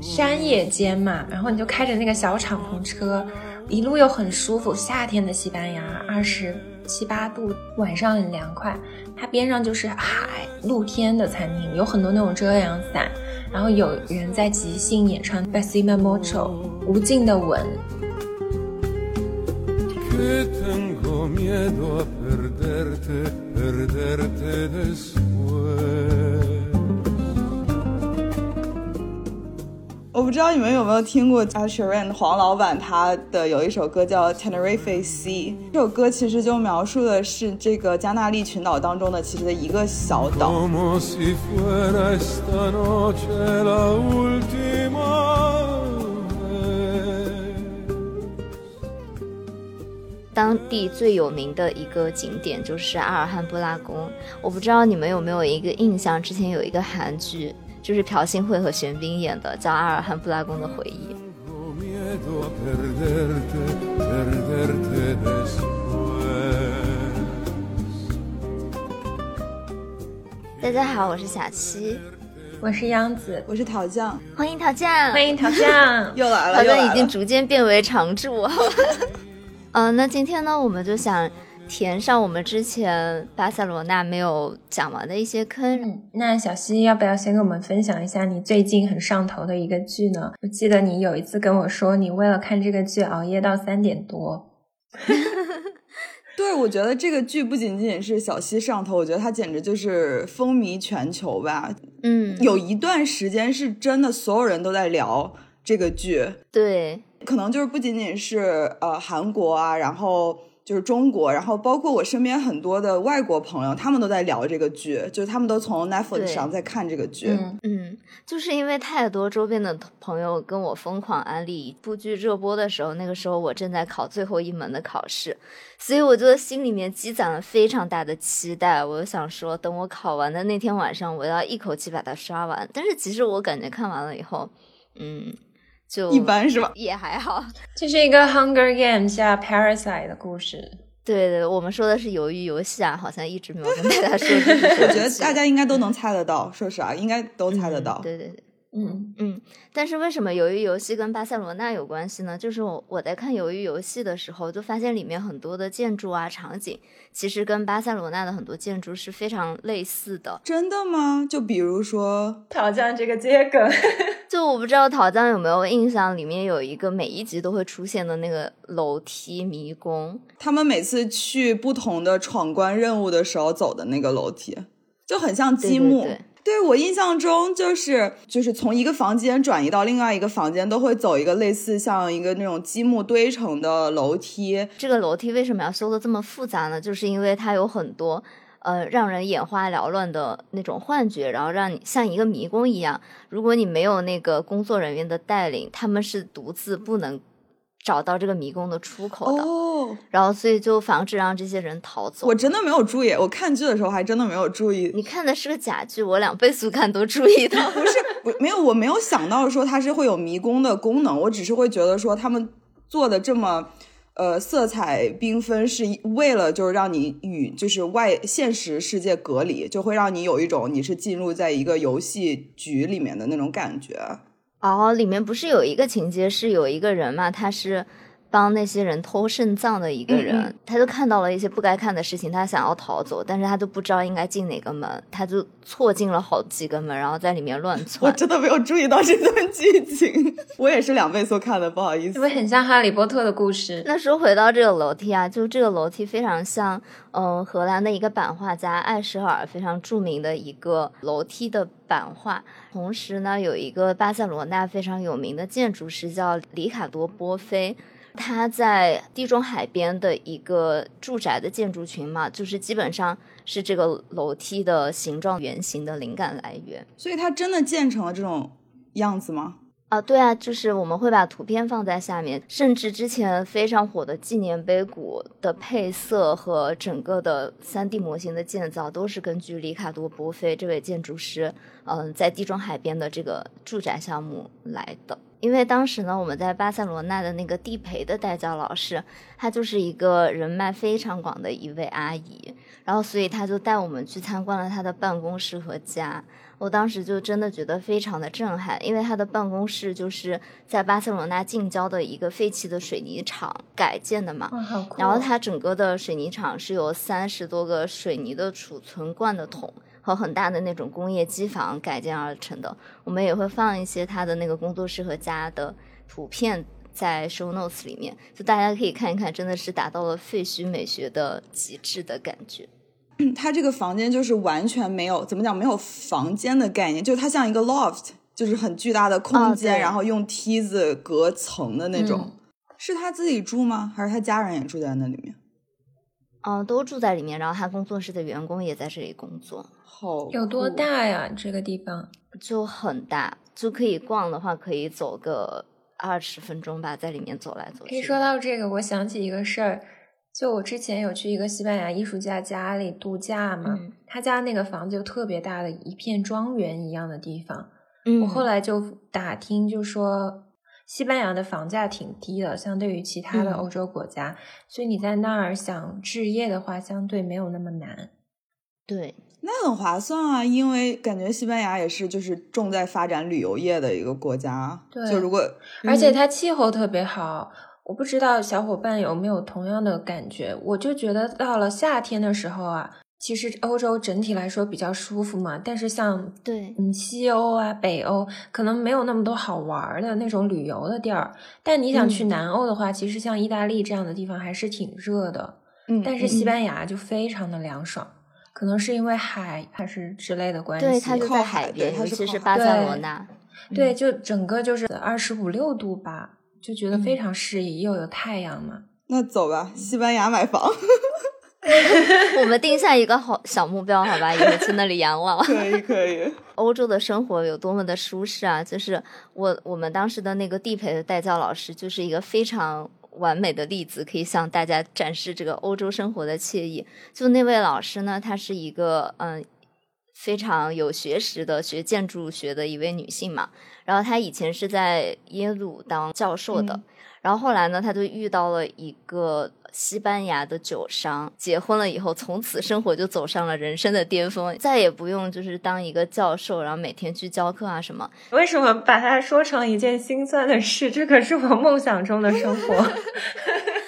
山野间嘛，然后你就开着那个小敞篷车，一路又很舒服。夏天的西班牙，二十七八度，晚上很凉快。它边上就是海，露天的餐厅，有很多那种遮阳伞。然后有人在即兴演唱《Besima Mocho》，无尽的吻。我不知道你们有没有听过 Asheran 黄老板他的有一首歌叫 Tenerife Sea，这首歌其实就描述的是这个加纳利群岛当中的其实的一个小岛。当地最有名的一个景点就是阿尔汉布拉宫，我不知道你们有没有一个印象，之前有一个韩剧。就是朴信惠和玄彬演的，叫《阿尔汉布拉宫的回忆》。大家好，我是小七，我是央子，我是桃酱，欢迎桃酱，欢迎桃酱，又来了，桃酱已经逐渐变为常驻。嗯，那今天呢，我们就想。填上我们之前巴塞罗那没有讲完的一些坑。那小西要不要先跟我们分享一下你最近很上头的一个剧呢？我记得你有一次跟我说，你为了看这个剧熬夜到三点多。对，我觉得这个剧不仅仅是小西上头，我觉得它简直就是风靡全球吧。嗯，有一段时间是真的所有人都在聊这个剧。对，可能就是不仅仅是呃韩国啊，然后。就是中国，然后包括我身边很多的外国朋友，他们都在聊这个剧，就是他们都从 Netflix 上在看这个剧。嗯，就是因为太多周边的朋友跟我疯狂安利一部剧热播的时候，那个时候我正在考最后一门的考试，所以我就心里面积攒了非常大的期待。我就想说，等我考完的那天晚上，我要一口气把它刷完。但是其实我感觉看完了以后，嗯。就一般是吧？也还好，这是一个《Hunger Games》下《Parasite》的故事。对对，我们说的是鱿鱼游戏啊，好像一直没有跟大家说。我觉得大家应该都能猜得到，说实话，应该都猜得到。对对对。嗯嗯，但是为什么鱿鱼游戏跟巴塞罗那有关系呢？就是我我在看鱿鱼游戏的时候，就发现里面很多的建筑啊场景，其实跟巴塞罗那的很多建筑是非常类似的。真的吗？就比如说桃酱这个接梗，就我不知道桃酱有没有印象，里面有一个每一集都会出现的那个楼梯迷宫，他们每次去不同的闯关任务的时候走的那个楼梯，就很像积木。对对我印象中，就是就是从一个房间转移到另外一个房间，都会走一个类似像一个那种积木堆成的楼梯。这个楼梯为什么要修的这么复杂呢？就是因为它有很多呃让人眼花缭乱的那种幻觉，然后让你像一个迷宫一样。如果你没有那个工作人员的带领，他们是独自不能。找到这个迷宫的出口的，然后所以就防止让这些人逃走。我真的没有注意，我看剧的时候还真的没有注意。你看的是个假剧，我两倍速看都注意到。不是，不没有，我没有想到说它是会有迷宫的功能，我只是会觉得说他们做的这么呃色彩缤纷，是为了就是让你与就是外现实世界隔离，就会让你有一种你是进入在一个游戏局里面的那种感觉。哦，里面不是有一个情节是有一个人嘛，他是帮那些人偷肾脏的一个人，他就看到了一些不该看的事情，他想要逃走，但是他就不知道应该进哪个门，他就错进了好几个门，然后在里面乱窜。我真的没有注意到这段剧情，我也是两倍速看的，不好意思。是不是很像哈利波特的故事？那说回到这个楼梯啊，就这个楼梯非常像，嗯，荷兰的一个版画家艾舍尔非常著名的一个楼梯的版画。同时呢，有一个巴塞罗那非常有名的建筑师叫里卡多波菲，他在地中海边的一个住宅的建筑群嘛，就是基本上是这个楼梯的形状原型的灵感来源。所以，它真的建成了这种样子吗？啊，对啊，就是我们会把图片放在下面，甚至之前非常火的纪念碑谷的配色和整个的三 D 模型的建造，都是根据里卡多·波菲这位建筑师，嗯，在地中海边的这个住宅项目来的。因为当时呢，我们在巴塞罗那的那个地陪的代教老师，她就是一个人脉非常广的一位阿姨，然后所以她就带我们去参观了她的办公室和家。我当时就真的觉得非常的震撼，因为她的办公室就是在巴塞罗那近郊的一个废弃的水泥厂改建的嘛，然后它整个的水泥厂是有三十多个水泥的储存罐的桶。和很大的那种工业机房改建而成的，我们也会放一些他的那个工作室和家的图片在 show notes 里面，就大家可以看一看，真的是达到了废墟美学的极致的感觉。他这个房间就是完全没有怎么讲，没有房间的概念，就它像一个 loft，就是很巨大的空间，然后用梯子隔层的那种。是他自己住吗？还是他家人也住在那里面？嗯，都住在里面，然后他工作室的员工也在这里工作。好，有多大呀？这个地方就很大，就可以逛的话，可以走个二十分钟吧，在里面走来走去。可以说到这个，我想起一个事儿，就我之前有去一个西班牙艺术家家里度假嘛，他家那个房子就特别大的一片庄园一样的地方。嗯，我后来就打听，就说。西班牙的房价挺低的，相对于其他的欧洲国家，所以你在那儿想置业的话，相对没有那么难。对，那很划算啊，因为感觉西班牙也是就是重在发展旅游业的一个国家。对，就如果而且它气候特别好，我不知道小伙伴有没有同样的感觉，我就觉得到了夏天的时候啊。其实欧洲整体来说比较舒服嘛，但是像对嗯西欧啊北欧可能没有那么多好玩的那种旅游的地儿。但你想去南欧的话，其实像意大利这样的地方还是挺热的。嗯，但是西班牙就非常的凉爽，可能是因为海还是之类的关系。对，它就在海边，尤其是巴塞罗那。对，就整个就是二十五六度吧，就觉得非常适宜，又有太阳嘛。那走吧，西班牙买房。我们定下一个好小目标，好吧？以后去那里养老。可以，可以。欧洲的生活有多么的舒适啊！就是我我们当时的那个地陪的代教老师，就是一个非常完美的例子，可以向大家展示这个欧洲生活的惬意。就那位老师呢，他是一个嗯非常有学识的学建筑学的一位女性嘛。然后她以前是在耶鲁当教授的，然后后来呢，她就遇到了一个。西班牙的酒商结婚了以后，从此生活就走上了人生的巅峰，再也不用就是当一个教授，然后每天去教课啊什么。为什么把它说成一件心酸的事？这可是我梦想中的生活。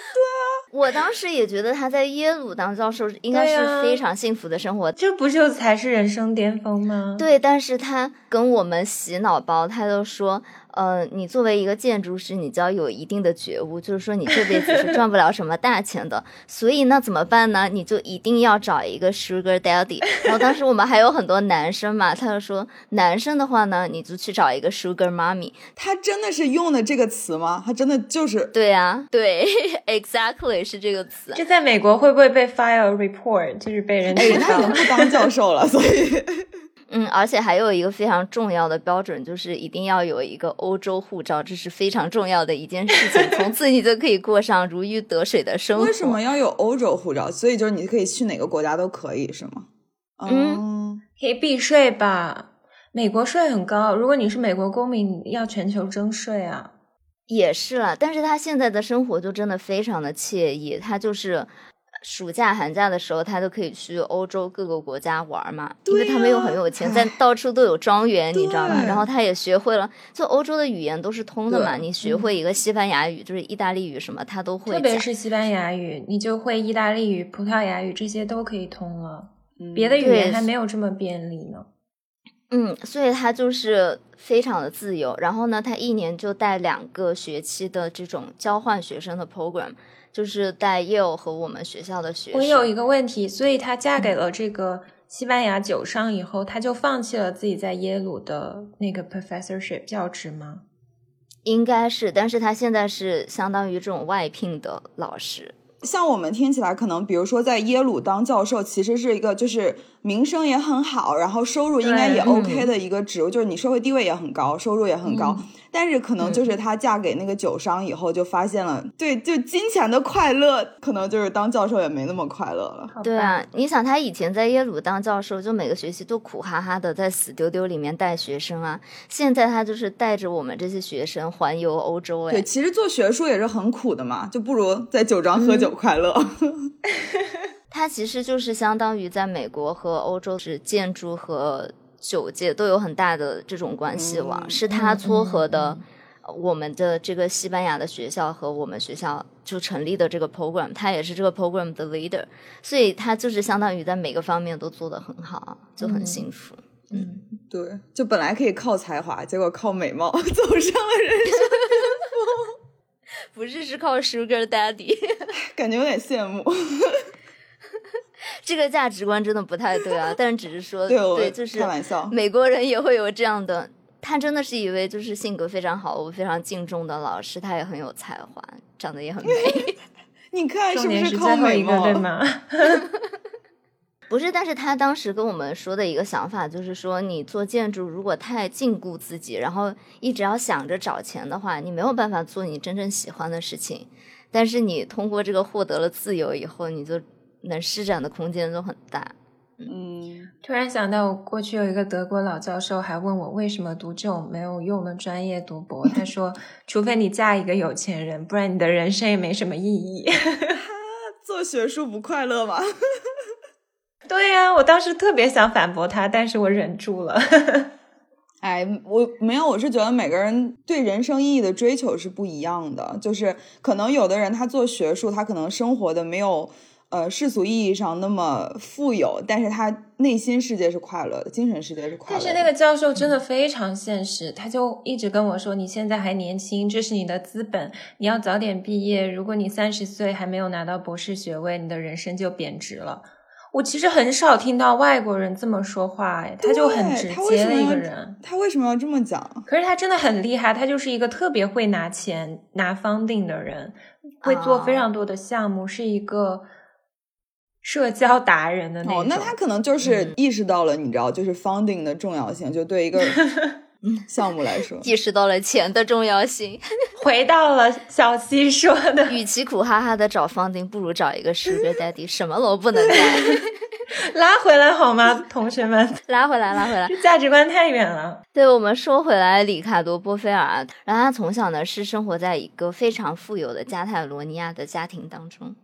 我当时也觉得他在耶鲁当教授应该是非常幸福的生活，这不就才是人生巅峰吗？对，但是他跟我们洗脑包，他就说。呃，你作为一个建筑师，你就要有一定的觉悟，就是说你这辈子是赚不了什么大钱的，所以那怎么办呢？你就一定要找一个 sugar daddy。然后当时我们还有很多男生嘛，他就说男生的话呢，你就去找一个 sugar mommy。他真的是用的这个词吗？他真的就是对呀，对，exactly 是这个词。这在美国会不会被 file report？就是被人哎，他已经不当教授了，所以。嗯，而且还有一个非常重要的标准，就是一定要有一个欧洲护照，这是非常重要的一件事情。从此你就可以过上如鱼得水的生活。为什么要有欧洲护照？所以就是你可以去哪个国家都可以，是吗？嗯，可以避税吧？美国税很高，如果你是美国公民，要全球征税啊。也是了，但是他现在的生活就真的非常的惬意，他就是。暑假、寒假的时候，他都可以去欧洲各个国家玩嘛，因为他们又很有钱，在到处都有庄园，你知道吗？然后他也学会了，就欧洲的语言都是通的嘛，你学会一个西班牙语，就是意大利语什么，他都会。特别是西班牙语，你就会意大利语、葡萄牙语这些都可以通了，别的语言还没有这么便利呢。嗯，所以他就是非常的自由。然后呢，他一年就带两个学期的这种交换学生的 program。就是带 Yale 和我们学校的学生。我有一个问题，所以她嫁给了这个西班牙酒商以后，她就放弃了自己在耶鲁的那个 professorship 教职吗？应该是，但是她现在是相当于这种外聘的老师。像我们听起来，可能比如说在耶鲁当教授，其实是一个就是名声也很好，然后收入应该也 OK 的一个职务，就是你社会地位也很高，收入也很高。但是可能就是她嫁给那个酒商以后，就发现了，对，就金钱的快乐，可能就是当教授也没那么快乐了。对啊，你想她以前在耶鲁当教授，就每个学期都苦哈哈的在死丢丢里面带学生啊，现在她就是带着我们这些学生环游欧洲。哎，对，其实做学术也是很苦的嘛，就不如在酒庄喝酒快乐。他其实就是相当于在美国和欧洲是建筑和。酒界都有很大的这种关系网，是他撮合的我们的这个西班牙的学校和我们学校就成立的这个 program，他也是这个 program 的 leader，所以他就是相当于在每个方面都做得很好，就很幸福。嗯，对，就本来可以靠才华，结果靠美貌 走上了人生 巅峰不是是靠 sugar daddy，感觉有点羡慕。这个价值观真的不太对啊，但只是说 对，就是开玩笑。美国人也会有这样的，他真的是一位就是性格非常好，我非常敬重的老师，他也很有才华，长得也很美。你看是不是靠美貌对吗？不是，但是他当时跟我们说的一个想法就是说，你做建筑如果太禁锢自己，然后一直要想着找钱的话，你没有办法做你真正喜欢的事情。但是你通过这个获得了自由以后，你就。能施展的空间都很大。嗯，突然想到，我过去有一个德国老教授，还问我为什么读这种没有用的专业读博。他说，除非你嫁一个有钱人，不然你的人生也没什么意义。做学术不快乐吗？对呀，我当时特别想反驳他，但是我忍住了。哎，我没有，我是觉得每个人对人生意义的追求是不一样的。就是可能有的人他做学术，他可能生活的没有。呃，世俗意义上那么富有，但是他内心世界是快乐的，精神世界是快乐的。但是那个教授真的非常现实，他就一直跟我说：“你现在还年轻，这是你的资本，你要早点毕业。如果你三十岁还没有拿到博士学位，你的人生就贬值了。”我其实很少听到外国人这么说话，哎，他就很直接的一个人。他为什么要这么讲？可是他真的很厉害，他就是一个特别会拿钱、拿 funding 的人，会做非常多的项目，是一个。社交达人的那种，哦那他可能就是意识到了，你知道，就是 funding 的重要性，就对一个 项目来说，意识到了钱的重要性。回到了小七说的，与其苦哈哈的找 funding，不如找一个 sugar daddy，什么都不能干。拉回来好吗，同学们？拉回来，拉回来，价值观太远了。对我们说回来，里卡多·波菲尔，然后他从小呢是生活在一个非常富有的加泰罗尼亚的家庭当中。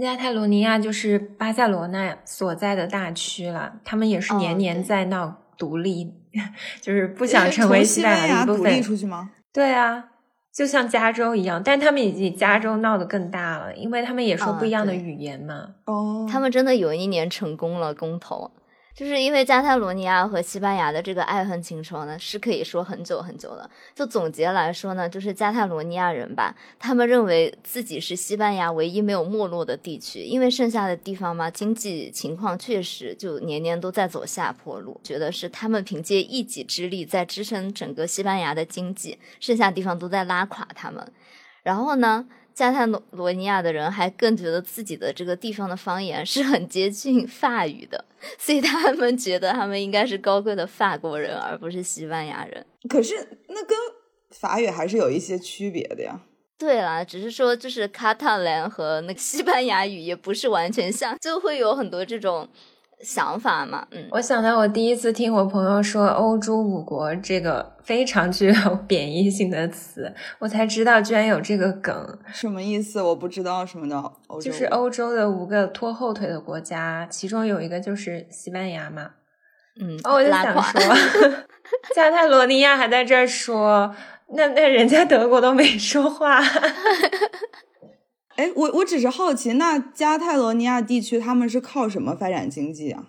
加泰罗尼亚就是巴塞罗那所在的大区了，他们也是年年在闹独立，就是不想成为西班牙的一部分。出去吗？对啊，就像加州一样，但他们已经加州闹得更大了，因为他们也说不一样的语言嘛。哦，他们真的有一年成功了公投。就是因为加泰罗尼亚和西班牙的这个爱恨情仇呢，是可以说很久很久了。就总结来说呢，就是加泰罗尼亚人吧，他们认为自己是西班牙唯一没有没落的地区，因为剩下的地方嘛，经济情况确实就年年都在走下坡路。觉得是他们凭借一己之力在支撑整个西班牙的经济，剩下地方都在拉垮他们。然后呢？加泰罗罗尼亚的人还更觉得自己的这个地方的方言是很接近法语的，所以他们觉得他们应该是高贵的法国人，而不是西班牙人。可是那跟法语还是有一些区别的呀。对啦，只是说就是卡塔兰和那个西班牙语也不是完全像，就会有很多这种。想法嘛，嗯，我想到我第一次听我朋友说“欧洲五国”这个非常具有 贬义性的词，我才知道居然有这个梗。什么意思？我不知道什么叫欧洲。就是欧洲的五个拖后腿的国家，其中有一个就是西班牙嘛。嗯，哦，我就想说，加泰罗尼亚还在这儿说，那那人家德国都没说话。哎，我我只是好奇，那加泰罗尼亚地区他们是靠什么发展经济啊？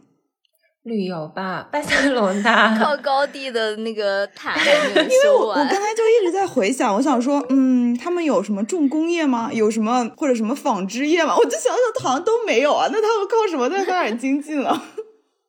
旅游吧，巴塞罗那 靠高地的那个塔。因为我我刚才就一直在回想，我想说，嗯，他们有什么重工业吗？有什么或者什么纺织业吗？我就想想，好像都没有啊。那他们靠什么在发展经济呢？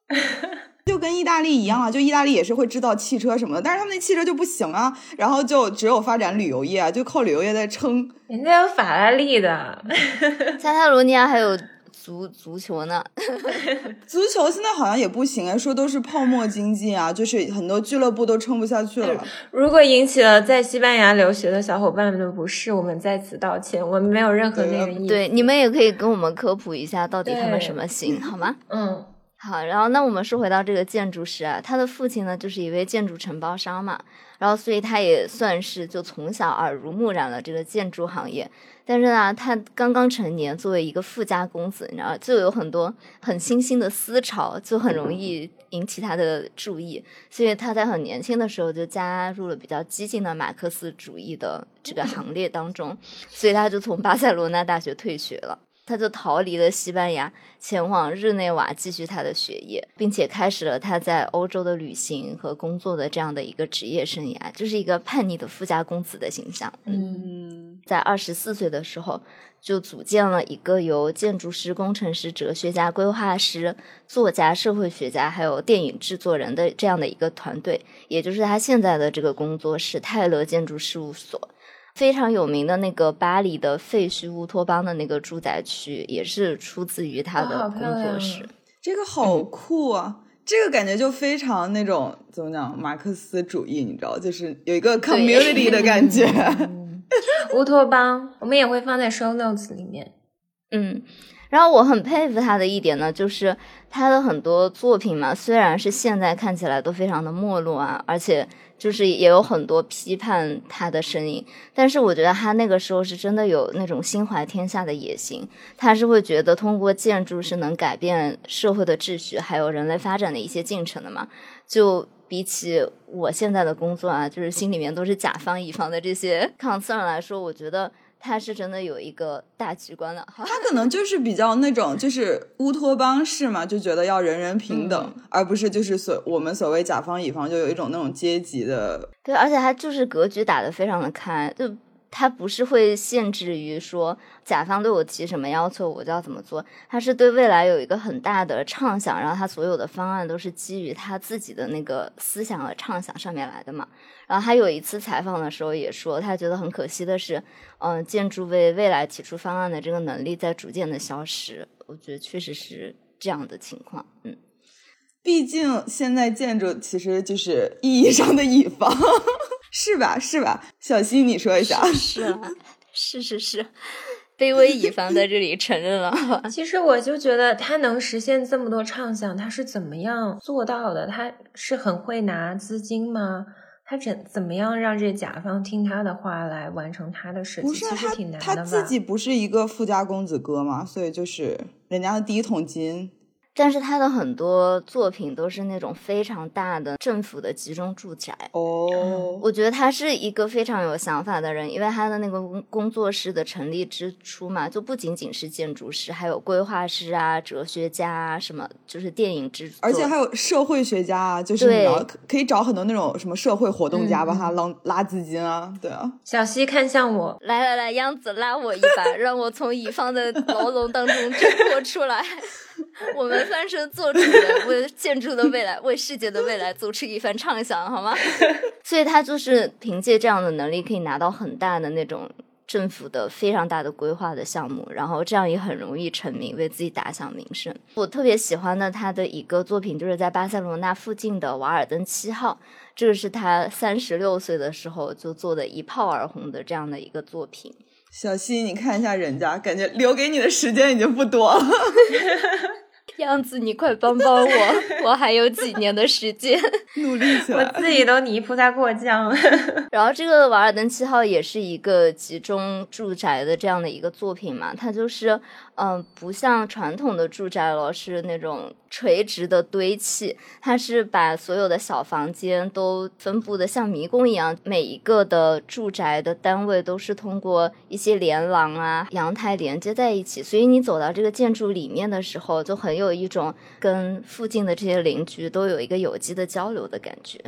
就跟意大利一样啊，就意大利也是会制造汽车什么的，但是他们那汽车就不行啊，然后就只有发展旅游业啊，就靠旅游业在撑。人家有法拉利的，加泰罗尼亚还有足足球呢。足球现在好像也不行啊，说都是泡沫经济啊，就是很多俱乐部都撑不下去了。如果引起了在西班牙留学的小伙伴们的不适，我们在此道歉，我们没有任何那个意思。对，你们也可以跟我们科普一下，到底他们什么行，好吗？嗯，好，然后那我们说回到这个建筑师啊，他的父亲呢就是一位建筑承包商嘛，然后所以他也算是就从小耳濡目染了这个建筑行业。但是呢，他刚刚成年，作为一个富家公子，你知道，就有很多很新兴的思潮，就很容易引起他的注意。所以他在很年轻的时候就加入了比较激进的马克思主义的这个行列当中，所以他就从巴塞罗那大学退学了。他就逃离了西班牙，前往日内瓦继续他的学业，并且开始了他在欧洲的旅行和工作的这样的一个职业生涯，就是一个叛逆的富家公子的形象。嗯，在二十四岁的时候，就组建了一个由建筑师、工程师、哲学家、规划师、作家、社会学家，还有电影制作人的这样的一个团队，也就是他现在的这个工作室——泰勒建筑事务所。非常有名的那个巴黎的废墟乌托邦的那个住宅区，也是出自于他的工作室。这个 好酷啊！这个感觉就非常那种怎么讲，马克思主义，你知道，就是有一个 community 的感觉。乌托邦我们也会放在 show notes 里面。嗯，然后我很佩服他的一点呢，就是他的很多作品嘛，虽然是现在看起来都非常的没落啊，而且就是也有很多批判他的声音，但是我觉得他那个时候是真的有那种心怀天下的野心，他是会觉得通过建筑是能改变社会的秩序，还有人类发展的一些进程的嘛，就。比起我现在的工作啊，就是心里面都是甲方乙方的这些 concern 来说，我觉得他是真的有一个大局观的。他可能就是比较那种，就是乌托邦式嘛，就觉得要人人平等，而不是就是所我们所谓甲方乙方，就有一种那种阶级的。对，而且他就是格局打得非常的开，就他不是会限制于说甲方对我提什么要求我就要怎么做，他是对未来有一个很大的畅想，然后他所有的方案都是基于他自己的那个思想和畅想上面来的嘛。然后他有一次采访的时候也说，他觉得很可惜的是，嗯、建筑为未来提出方案的这个能力在逐渐的消失。我觉得确实是这样的情况，嗯。毕竟现在建筑其实就是意义上的乙方，是吧？是吧？小溪，你说一下。是啊，是是是，卑微乙方在这里承认了。其实我就觉得他能实现这么多畅想，他是怎么样做到的？他是很会拿资金吗？他怎怎么样让这甲方听他的话来完成他的事情？不是其实挺难的吧？他他自己不是一个富家公子哥嘛，所以就是人家的第一桶金。但是他的很多作品都是那种非常大的政府的集中住宅。哦，我觉得他是一个非常有想法的人，因为他的那个工工作室的成立之初嘛，就不仅仅是建筑师，还有规划师啊、哲学家啊，什么就是电影制作，而且还有社会学家啊，就是可可以找很多那种什么社会活动家嗯帮他拉拉资金啊，对啊。小溪看向我，来来来，央子拉我一把，让我从乙方的牢笼当中 挣脱出来。我们翻身做主人，为建筑的未来，为世界的未来做出一番畅想，好吗？所以他就是凭借这样的能力，可以拿到很大的那种政府的非常大的规划的项目，然后这样也很容易成名，为自己打响名声。我特别喜欢的他的一个作品，就是在巴塞罗那附近的瓦尔登七号，这个是他三十六岁的时候就做的一炮而红的这样的一个作品。小溪，你看一下人家，感觉留给你的时间已经不多了。样子，你快帮帮我，我还有几年的时间。努力起来我。自己都泥菩萨过江了。然后这个瓦尔登七号也是一个集中住宅的这样的一个作品嘛，它就是嗯、呃不像传统的住宅楼是那种垂直的堆砌，它是把所有的小房间都分布的像迷宫一样，每一个的住宅的单位都是通过一些连廊啊、阳台连接在一起，所以你走到这个建筑里面的时候，就很有一种跟附近的这些邻居都有一个有机的交流的感觉。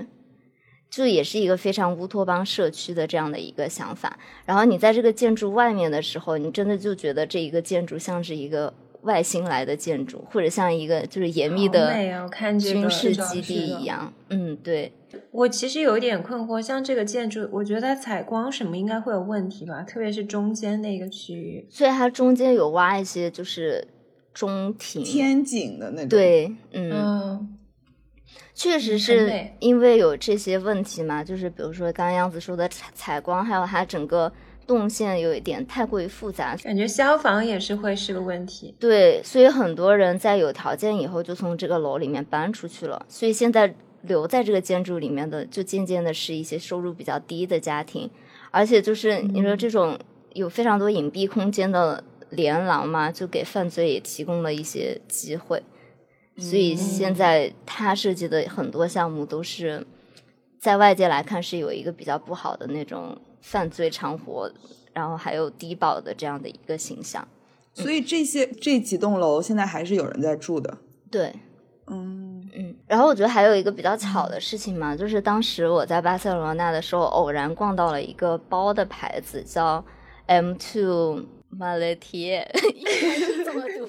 就也是一个非常乌托邦社区的这样的一个想法。然后你在这个建筑外面的时候，你真的就觉得这一个建筑像是一个外星来的建筑，或者像一个就是严密的军事基地一样。嗯，对。我其实有一点困惑，像这个建筑，我觉得它采光什么应该会有问题吧，特别是中间那个区域。所以它中间有挖一些就是中庭、天井的那种。对，嗯，确实是因为有这些问题嘛，就是比如说刚刚杨子说的采采光，还有它整个。动线有一点太过于复杂，感觉消防也是会是个问题。对，所以很多人在有条件以后就从这个楼里面搬出去了。所以现在留在这个建筑里面的，就渐渐的是一些收入比较低的家庭。而且就是你说这种有非常多隐蔽空间的连廊嘛，就给犯罪也提供了一些机会。所以现在他设计的很多项目都是在外界来看是有一个比较不好的那种。犯罪场活，然后还有低保的这样的一个形象，所以这些这几栋楼现在还是有人在住的。对，嗯嗯。然后我觉得还有一个比较巧的事情嘛，就是当时我在巴塞罗那的时候，偶然逛到了一个包的牌子，叫 M Two Maletier，这么读。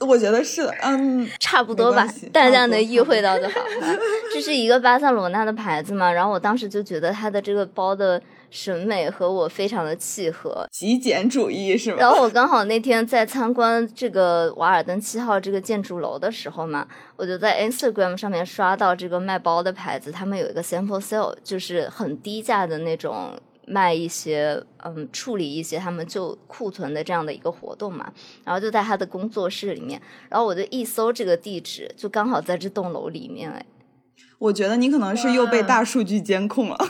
我觉得是的，嗯，差不多吧，大家能意会到就好。这是一个巴塞罗那的牌子嘛，然后我当时就觉得它的这个包的。审美和我非常的契合，极简主义是吗？然后我刚好那天在参观这个瓦尔登七号这个建筑楼的时候嘛，我就在 Instagram 上面刷到这个卖包的牌子，他们有一个 sample sale，就是很低价的那种卖一些嗯处理一些他们旧库存的这样的一个活动嘛。然后就在他的工作室里面，然后我就一搜这个地址，就刚好在这栋楼里面哎。我觉得你可能是又被大数据监控了。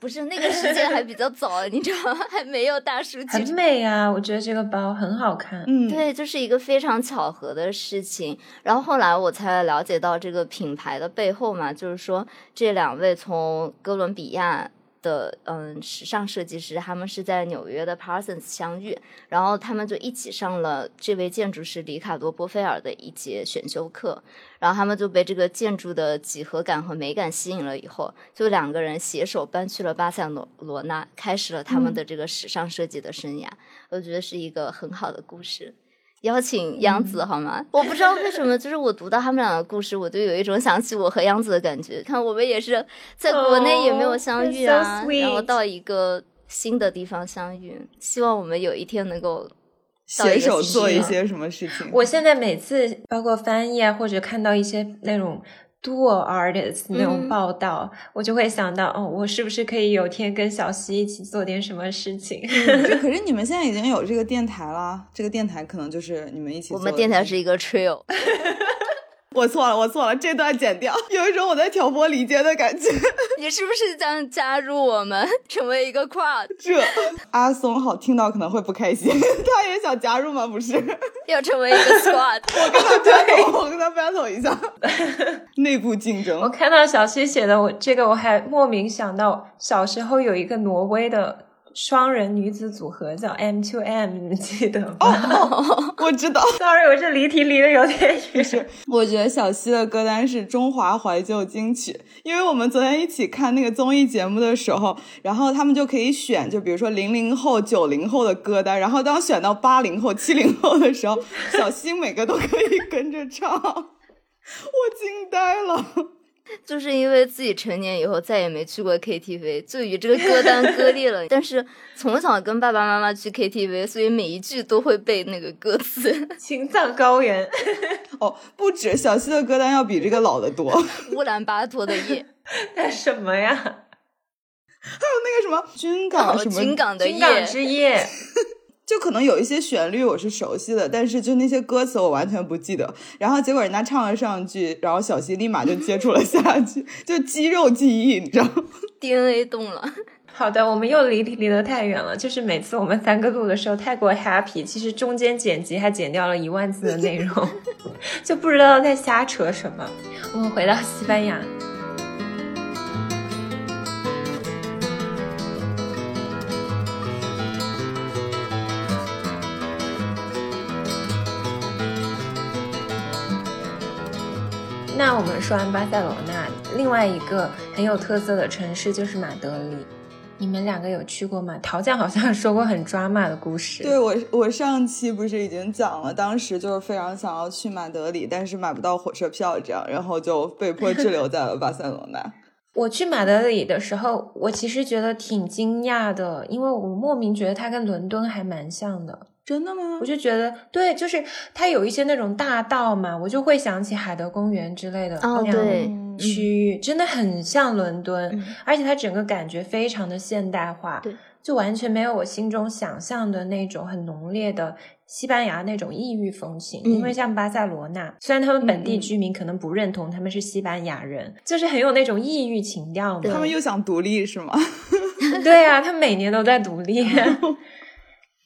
不是那个时间还比较早，你知道吗？还没有大数据。很美啊，我觉得这个包很好看。嗯，对，就是一个非常巧合的事情。然后后来我才了解到这个品牌的背后嘛，就是说这两位从哥伦比亚。的嗯，时尚设计师，他们是在纽约的 Parsons 相遇，然后他们就一起上了这位建筑师里卡多波菲尔的一节选修课，然后他们就被这个建筑的几何感和美感吸引了，以后就两个人携手搬去了巴塞罗罗那，开始了他们的这个时尚设计的生涯。我觉得是一个很好的故事。邀请杨子好吗？我不知道为什么，就是我读到他们俩的故事，我就有一种想起我和杨子的感觉。看我们也是在国内也没有相遇啊，然后到一个新的地方相遇，希望我们有一天能够携手做一些什么事情。我现在每次包括翻译啊，或者看到一些那种。Dual artists 那种报道，我就会想到，哦，我是不是可以有天跟小西一起做点什么事情？可是你们现在已经有这个电台了，这个电台可能就是你们一起。我们电台是一个 trio。我错了，我错了，这段剪掉，有一种我在挑拨离间的感觉。你是不是想加入我们，成为一个 crowd？这阿松好听到可能会不开心，他也想加入吗？不是，要成为一个 squad。我跟他 battle，我跟他 battle 一下，内部竞争。我看到小西写的，我这个我还莫名想到小时候有一个挪威的。双人女子组合叫 M to M，你们记得吗？哦，我知道。Sorry，我这离题离的有点远。我觉得小西的歌单是中华怀旧金曲，因为我们昨天一起看那个综艺节目的时候，然后他们就可以选，就比如说零零后、九零后的歌单，然后当选到八零后、七零后的时候，小西每个都可以跟着唱，我惊呆了。就是因为自己成年以后再也没去过 KTV，就与这个歌单割裂了。但是从小跟爸爸妈妈去 KTV，所以每一句都会背那个歌词。青藏高原，哦，不止小溪的歌单要比这个老的多。乌兰巴托的夜，那什么呀？还有那个什么军港什么军港的夜之夜。就可能有一些旋律我是熟悉的，但是就那些歌词我完全不记得。然后结果人家唱了上句，然后小溪立马就接触了下句，就肌肉记忆，你知道吗？DNA 动了。好的，我们又离离得太远了。就是每次我们三个录的时候太过 happy，其实中间剪辑还剪掉了一万字的内容，就不知道在瞎扯什么。我们回到西班牙。那我们说完巴塞罗那，另外一个很有特色的城市就是马德里。你们两个有去过吗？陶酱好像说过很抓马的故事。对我，我上期不是已经讲了，当时就是非常想要去马德里，但是买不到火车票，这样，然后就被迫滞留在了巴塞罗那。我去马德里的时候，我其实觉得挺惊讶的，因为我莫名觉得它跟伦敦还蛮像的。真的吗？我就觉得对，就是它有一些那种大道嘛，我就会想起海德公园之类的哦，对，区域，真的很像伦敦，而且它整个感觉非常的现代化，对，就完全没有我心中想象的那种很浓烈的西班牙那种异域风情。因为像巴塞罗那，虽然他们本地居民可能不认同他们是西班牙人，就是很有那种异域情调嘛他们又想独立是吗？对啊，他每年都在独立。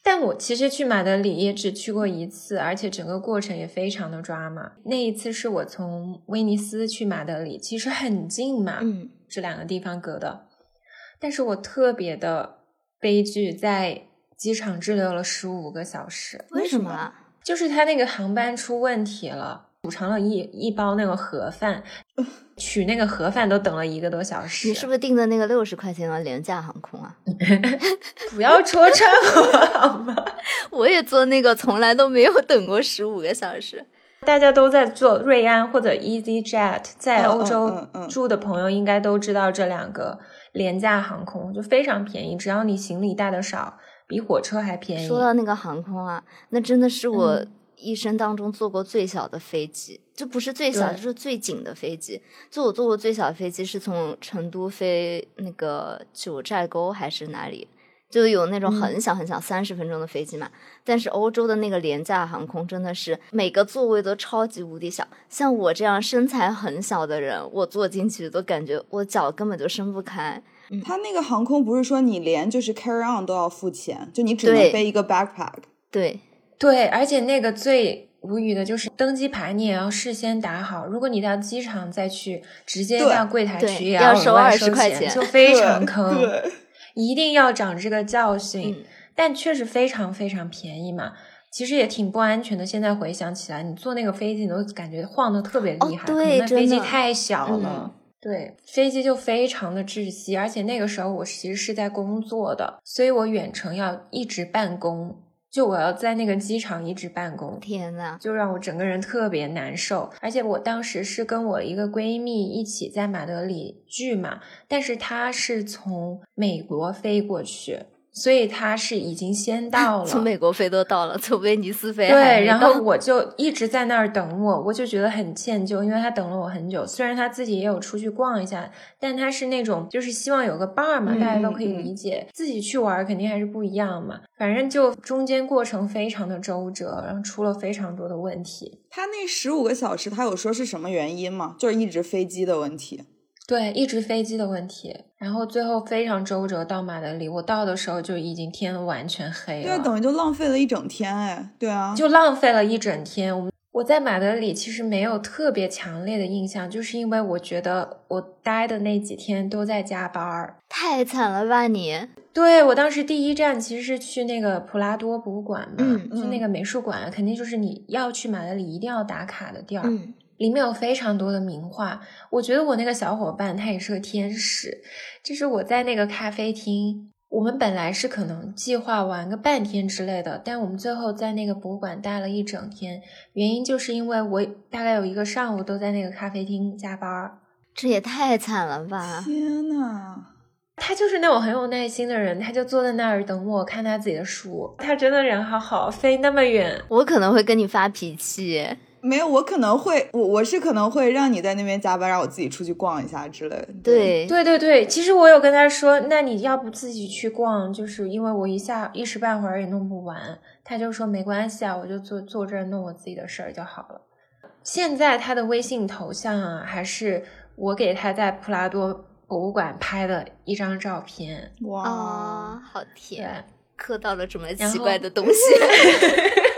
但我其实去马德里也只去过一次，而且整个过程也非常的抓马。那一次是我从威尼斯去马德里，其实很近嘛，嗯，这两个地方隔的。但是我特别的悲剧，在机场滞留了十五个小时。为什么？就是他那个航班出问题了。补偿了一一包那个盒饭，取那个盒饭都等了一个多小时。你是不是订的那个六十块钱的廉价航空啊？不要戳穿我好吗？我也坐那个，从来都没有等过十五个小时。大家都在坐瑞安或者 EasyJet，在欧洲住的朋友应该都知道这两个廉价航空就非常便宜，只要你行李带的少，比火车还便宜。说到那个航空啊，那真的是我。一生当中坐过最小的飞机，就不是最小，就是最紧的飞机。就我坐过最小的飞机是从成都飞那个九寨沟还是哪里，就有那种很小很小三十分钟的飞机嘛。但是欧洲的那个廉价航空真的是每个座位都超级无敌小，像我这样身材很小的人，我坐进去都感觉我脚根本就伸不开。他那个航空不是说你连就是 carry on 都要付钱，就你只能背一个 backpack。对。对，而且那个最无语的就是登机牌，你也要事先打好。如果你到机场再去直接到柜台取，也要收二十块钱，就非常坑。一定要长这个教训。但确实非常非常便宜嘛，其实也挺不安全的。现在回想起来，你坐那个飞机，你都感觉晃的特别厉害。对，那飞机太小了。对，飞机就非常的窒息。而且那个时候我其实是在工作的，所以我远程要一直办公。就我要在那个机场一直办公，天呐，就让我整个人特别难受。而且我当时是跟我一个闺蜜一起在马德里聚嘛，但是她是从美国飞过去。所以他是已经先 到了，从美国飞都到了，从威尼斯飞对，然后我就一直在那儿等我，我就觉得很歉疚，因为他等了我很久。虽然他自己也有出去逛一下，但他是那种就是希望有个伴儿嘛，大家都可以理解。自己去玩肯定还是不一样嘛，反正就中间过程非常的周折，然后出了非常多的问题。他那十五个小时，他有说是什么原因吗？就是一直飞机的问题。对，一直飞机的问题，然后最后非常周折到马德里。我到的时候就已经天完全黑了，对，等于就浪费了一整天哎。对啊，就浪费了一整天。我我在马德里其实没有特别强烈的印象，就是因为我觉得我待的那几天都在加班儿，太惨了吧你？对我当时第一站其实是去那个普拉多博物馆嘛，嗯，就那个美术馆，肯定就是你要去马德里一定要打卡的地儿。嗯。里面有非常多的名画，我觉得我那个小伙伴他也是个天使。就是我在那个咖啡厅，我们本来是可能计划玩个半天之类的，但我们最后在那个博物馆待了一整天。原因就是因为我大概有一个上午都在那个咖啡厅加班，这也太惨了吧！天呐，他就是那种很有耐心的人，他就坐在那儿等我看他自己的书。他真的人好好，飞那么远，我可能会跟你发脾气。没有，我可能会，我我是可能会让你在那边加班，让我自己出去逛一下之类的。对对对对，其实我有跟他说，那你要不自己去逛，就是因为我一下一时半会儿也弄不完。他就说没关系啊，我就坐坐这儿弄我自己的事儿就好了。现在他的微信头像啊，还是我给他在普拉多博物馆拍的一张照片。哇，好甜，磕到了这么奇怪的东西。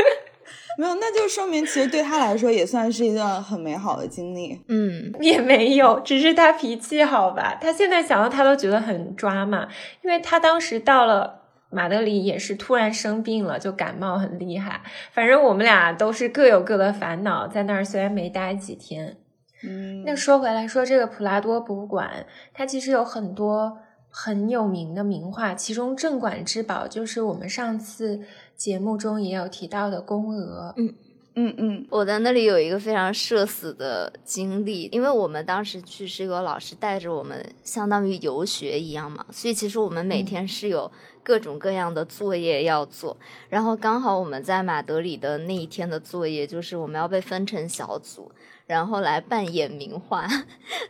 没有，那就说明其实对他来说也算是一段很美好的经历。嗯，也没有，只是他脾气好吧。他现在想到他都觉得很抓嘛，因为他当时到了马德里也是突然生病了，就感冒很厉害。反正我们俩都是各有各的烦恼，在那儿虽然没待几天。嗯，那说回来说这个普拉多博物馆，它其实有很多。很有名的名画，其中镇馆之宝就是我们上次节目中也有提到的宫娥。嗯嗯嗯，我在那里有一个非常社死的经历，因为我们当时去是有老师带着我们，相当于游学一样嘛，所以其实我们每天是有各种各样的作业要做。然后刚好我们在马德里的那一天的作业就是我们要被分成小组，然后来扮演名画，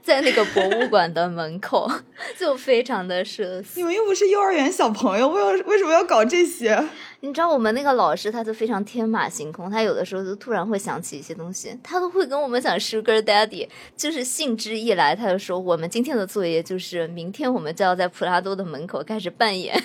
在那个博物馆的门口，就非常的社死。你们又不是幼儿园小朋友，为为什么要搞这些？你知道我们那个老师他就非常天马行空，他有的时候就突然会想起一些东西，他都会跟我们讲 Sugar Daddy，就是兴致一来他就说我们今天的作业就是明天我们就要在普拉多的门口开始扮演。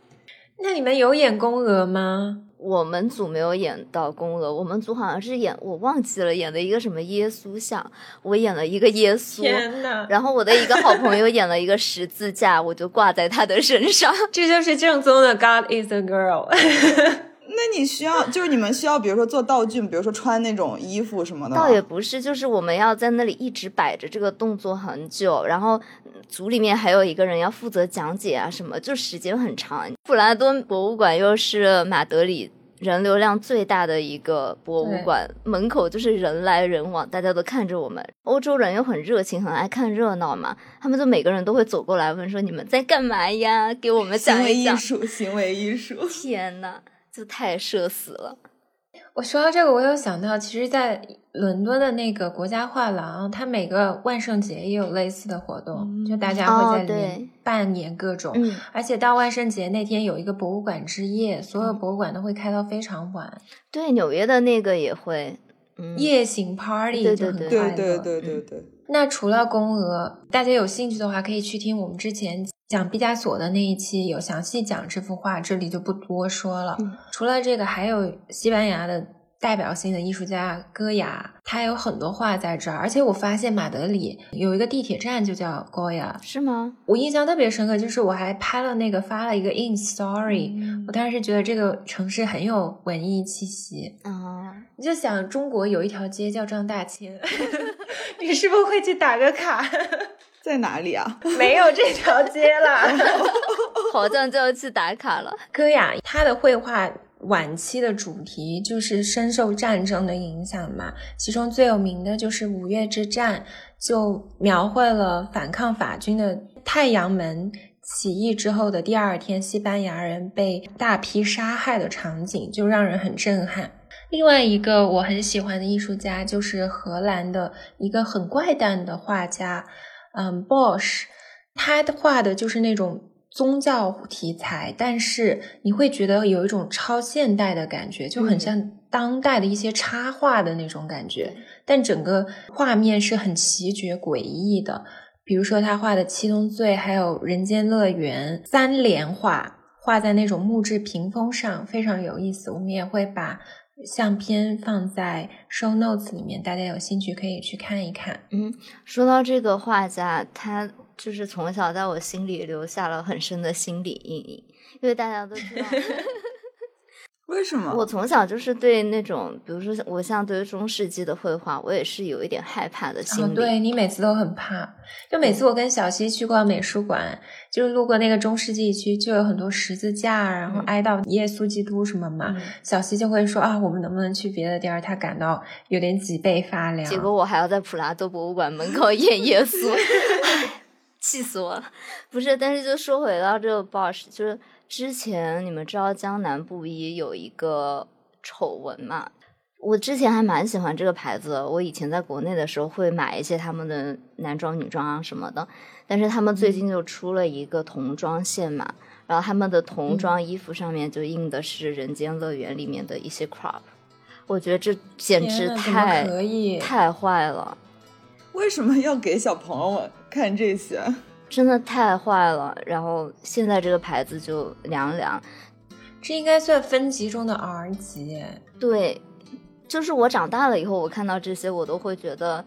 那你们有演宫娥吗？我们组没有演到宫娥，我们组好像是演我忘记了演的一个什么耶稣像，我演了一个耶稣，天，然后我的一个好朋友演了一个十字架，我就挂在他的身上。这就是正宗的 God is a girl。那你需要 就是你们需要，比如说做道具，比如说穿那种衣服什么的。倒也不是，就是我们要在那里一直摆着这个动作很久，然后嗯组里面还有一个人要负责讲解啊什么，就时间很长。普拉多博物馆又是马德里人流量最大的一个博物馆，门口就是人来人往，大家都看着我们。欧洲人又很热情，很爱看热闹嘛，他们就每个人都会走过来问说：“你们在干嘛呀？给我们讲一讲一讲。艺术，行为艺术。”天呐，就太社死了。我说到这个，我有想到，其实，在伦敦的那个国家画廊，它每个万圣节也有类似的活动，就大家会在里面扮演各种。嗯，而且到万圣节那天有一个博物馆之夜，所有博物馆都会开到非常晚，对，纽约的那个也会。嗯，夜行 party 就很对对对快乐。对对对对对，那除了宫娥，大家有兴趣的话，可以去听我们之前讲毕加索的那一期，有详细讲这幅画，这里就不多说了。嗯除了这个，还有西班牙的代表性的艺术家戈雅，他有很多画在这儿。而且我发现马德里有一个地铁站就叫 Goya，是吗？我印象特别深刻，就是我还拍了那个发了一个 ins story，、嗯我当时觉得这个城市很有文艺气息。啊，你就想中国有一条街叫张大千，你是不是会去打个卡？在哪里啊？没有这条街了。好像就要去打卡了。戈雅他的绘画晚期的主题就是深受战争的影响嘛，其中最有名的就是五月之战，就描绘了反抗法军的太阳门。起义之后的第二天，西班牙人被大批杀害的场景就让人很震撼。另外一个我很喜欢的艺术家就是荷兰的一个很怪诞的画家，嗯，Bosch，他画的就是那种宗教题材，但是你会觉得有一种超现代的感觉，就很像当代的一些插画的那种感觉，但整个画面是很奇绝诡异的。比如说他画的《七宗罪》，还有《人间乐园》三联画，画在那种木质屏风上，非常有意思。我们也会把相片放在 show notes 里面，大家有兴趣可以去看一看。嗯，说到这个画家，他就是从小在我心里留下了很深的心理阴影，因为大家都知道。为什么？我从小就是对那种，比如说我像对于中世纪的绘画，我也是有一点害怕的心哦，理。对你每次都很怕，就每次我跟小溪去逛美术馆，就是路过那个中世纪区，就有很多十字架，然后嗯哀悼耶稣基督什么嘛。嗯小溪就会说啊，我们能不能去别的地儿？他感到有点脊背发凉。结果我还要在普拉多博物馆门口 演耶稣，唉 气死我了！不是，但是就说回到这个 Bosch，就是之前你们知道江南布衣有一个丑闻嘛？我之前还蛮喜欢这个牌子的，我以前在国内的时候会买一些他们的男装、女装啊什么的，但是他们最近就出了一个童装线嘛，然后他们的童装衣服上面就印的是《人间乐园》里面的一些 crop，我觉得这简直太可以太坏了。为什么要给小朋友们看这些？真的太坏了。然后现在这个牌子就凉凉。这应该算分级中的 R 级。对，就是我长大了以后，我看到这些，我都会觉得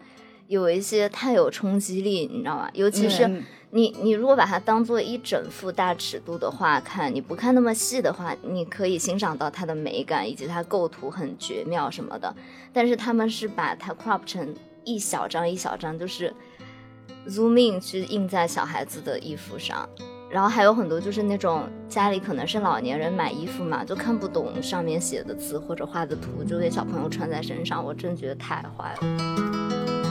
有一些太有冲击力，你知道吗？尤其是嗯你，你如果把它当做一整幅大尺度的画看，你不看那么细的话，你可以欣赏到它的美感以及它构图很绝妙什么的。但是他们是把它 crop 成一小张一小张，就是 zoom in 去印在小孩子的衣服上。然后还有很多就是那种家里可能是老年人买衣服嘛，就看不懂上面写的字或者画的图，就给小朋友穿在身上，我真觉得太坏了。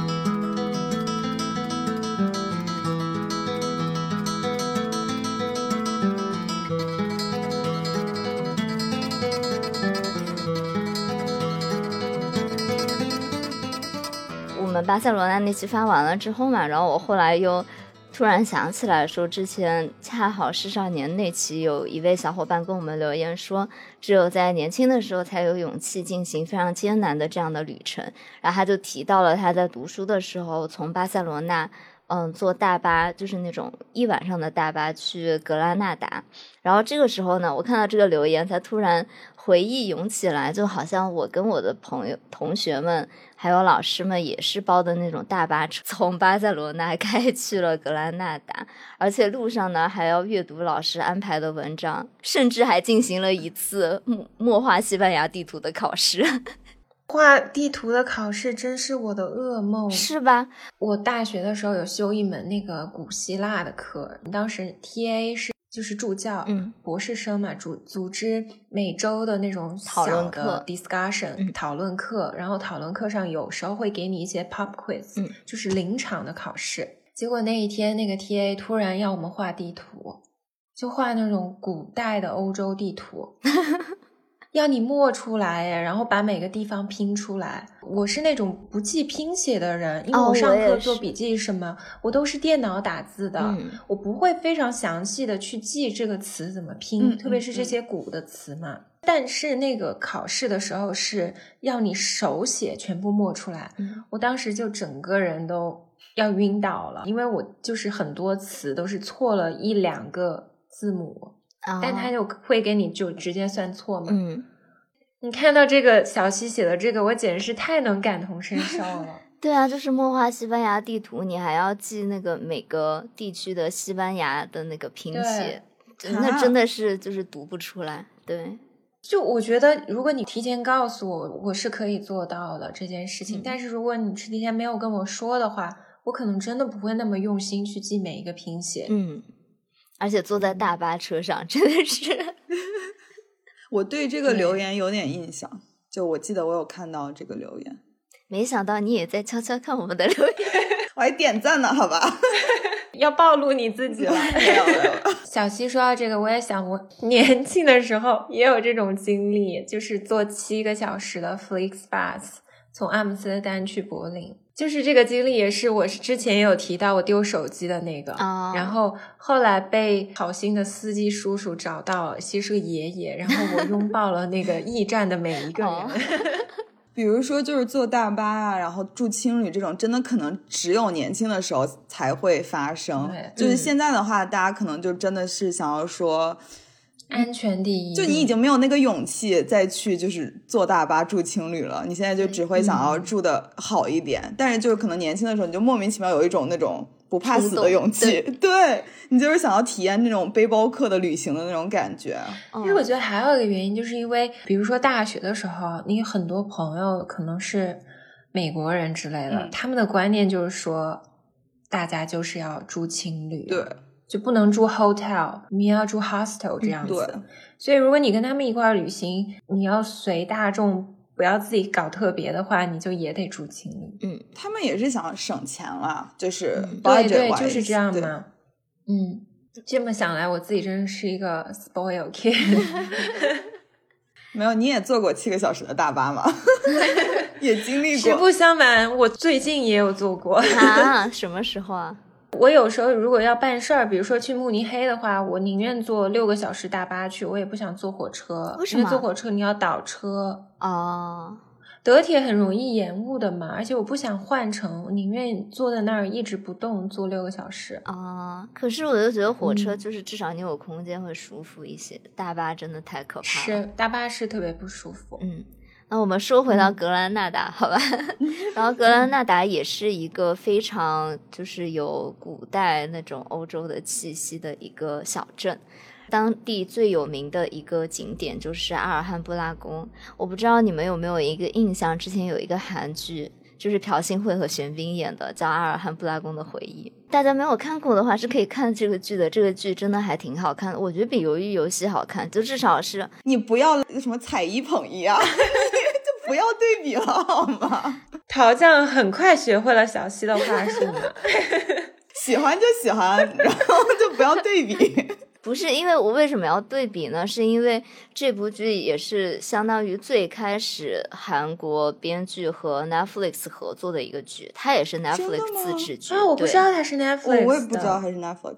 巴塞罗那那期发完了之后嘛，然后我后来又突然想起来说，之前恰好是少年那期有一位小伙伴跟我们留言说，只有在年轻的时候才有勇气进行非常艰难的这样的旅程。然后他就提到了他在读书的时候从巴塞罗那。嗯，坐大巴就是那种一晚上的大巴去格拉纳达，然后这个时候呢，我看到这个留言，才突然回忆涌起来，就好像我跟我的朋友、同学们还有老师们也是包的那种大巴车，从巴塞罗那开去了格拉纳达，而且路上呢还要阅读老师安排的文章，甚至还进行了一次默默画西班牙地图的考试。画地图的考试真是我的噩梦，是吧？我大学的时候有修一门那个古希腊的课，当时 T A 是就是助教，嗯，博士生嘛，组组织每周的那种讨论课 discussion、嗯、讨论课，然后讨论课上有时候会给你一些 pop quiz，嗯，就是临场的考试。结果那一天那个 T A 突然要我们画地图，就画那种古代的欧洲地图。要你默出来耶，然后把每个地方拼出来。我是那种不记拼写的人，因为我上课做笔记什么，哦、我都是电脑打字的，嗯、我不会非常详细的去记这个词怎么拼，嗯、特别是这些古的词嘛。但是那个考试的时候是要你手写全部默出来，嗯、我当时就整个人都要晕倒了，因为我就是很多词都是错了一两个字母。但他就会给你就直接算错嘛。嗯，你看到这个小西写的这个，我简直是太能感同身受了。对啊，就是默画西班牙地图，你还要记那个每个地区的西班牙的那个拼写，那真的是就是读不出来。对，就我觉得，如果你提前告诉我，我是可以做到的这件事情。嗯、但是如果你提前没有跟我说的话，我可能真的不会那么用心去记每一个拼写。嗯。而且坐在大巴车上，真的是。我对这个留言有点印象，就我记得我有看到这个留言。没想到你也在悄悄看我们的留言，我还点赞呢，好吧？要暴露你自己了。没有没有。小西说到这个，我也想，我年轻的时候也有这种经历，就是坐七个小时的 FlixBus 从阿姆斯特丹去柏林。就是这个经历也是，我是之前也有提到我丢手机的那个，哦、然后后来被好心的司机叔叔找到，其实是个爷爷，然后我拥抱了那个驿站的每一个人。哦 比如说，就是坐大巴啊，然后住青旅这种，真的可能只有年轻的时候才会发生。就是现在的话，嗯、大家可能就真的是想要说。安全第一，就你已经没有那个勇气再去就是坐大巴住青旅了，你现在就只会想要住的好一点。嗯、但是就是可能年轻的时候，你就莫名其妙有一种那种不怕死的勇气，对, 对你就是想要体验那种背包客的旅行的那种感觉。其实我觉得还有一个原因，就是因为比如说大学的时候，你很多朋友可能是美国人之类的，嗯、他们的观念就是说，大家就是要住青旅，对。就不能住 hotel，你要住 hostel 这样子。对，所以如果你跟他们一块旅行，你要随大众，不要自己搞特别的话，你就也得住青旅。嗯，他们也是想省钱啦，就是、嗯、对对，就是这样嘛。嗯，这么想来，我自己真是一个 spoil kid。没有，你也坐过七个小时的大巴吗？也经历过。实不相瞒，我最近也有坐过。啊？什么时候啊？我有时候如果要办事儿，比如说去慕尼黑的话，我宁愿坐六个小时大巴去，我也不想坐火车。为什么？因为坐火车你要倒车哦。德铁很容易延误的嘛，而且我不想换乘，我宁愿坐在那儿一直不动，坐六个小时。啊，可是我就觉得火车就是至少你有空间会舒服一些，嗯、大巴真的太可怕了。是，大巴是特别不舒服。嗯。那我们说回到格兰纳达，好吧？然后格兰纳达也是一个非常就是有古代那种欧洲的气息的一个小镇。当地最有名的一个景点就是阿尔汉布拉宫。我不知道你们有没有一个印象，之前有一个韩剧，就是朴信惠和玄彬演的，叫《阿尔汉布拉宫的回忆》。大家没有看过的话，是可以看这个剧的。这个剧真的还挺好看的，我觉得比《鱿鱼游戏》好看，就至少是你不要什么踩一捧一啊，就 不要对比了好吗？陶酱很快学会了小溪的话术呢。喜欢就喜欢，然后就不要对比。不是因为我为什么要对比呢？是因为这部剧也是相当于最开始韩国编剧和 Netflix 合作的一个剧，它也是 Netflix 自制剧啊，我不知道它是 Netflix，我也不知道它是 Netflix。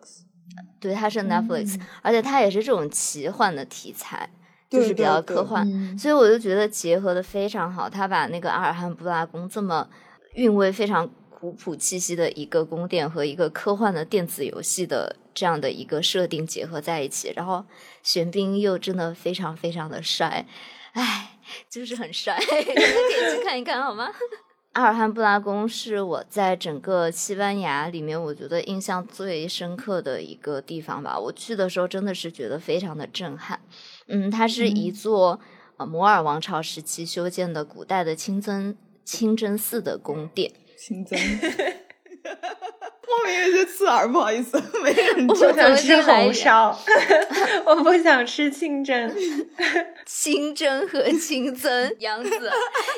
对，它是 Netflix，而且它也是这种奇幻的题材，就是比较科幻，所以我就觉得结合的非常好。他把那个阿尔汉布拉宫这么韵味非常。古朴气息的一个宫殿和一个科幻的电子游戏的这样的一个设定结合在一起，然后玄彬又真的非常非常的帅，哎，就是很帅，大家可以去看一看好吗？阿尔汉布拉宫是我在整个西班牙里面我觉得印象最深刻的一个地方吧。我去的时候真的是觉得非常的震撼。嗯，它是一座呃摩尔王朝时期修建的古代的清真清真寺的宫殿。清真，后面有些刺耳，不好意思，没人。我想吃红烧，我不想吃清真。清真和清真，杨子，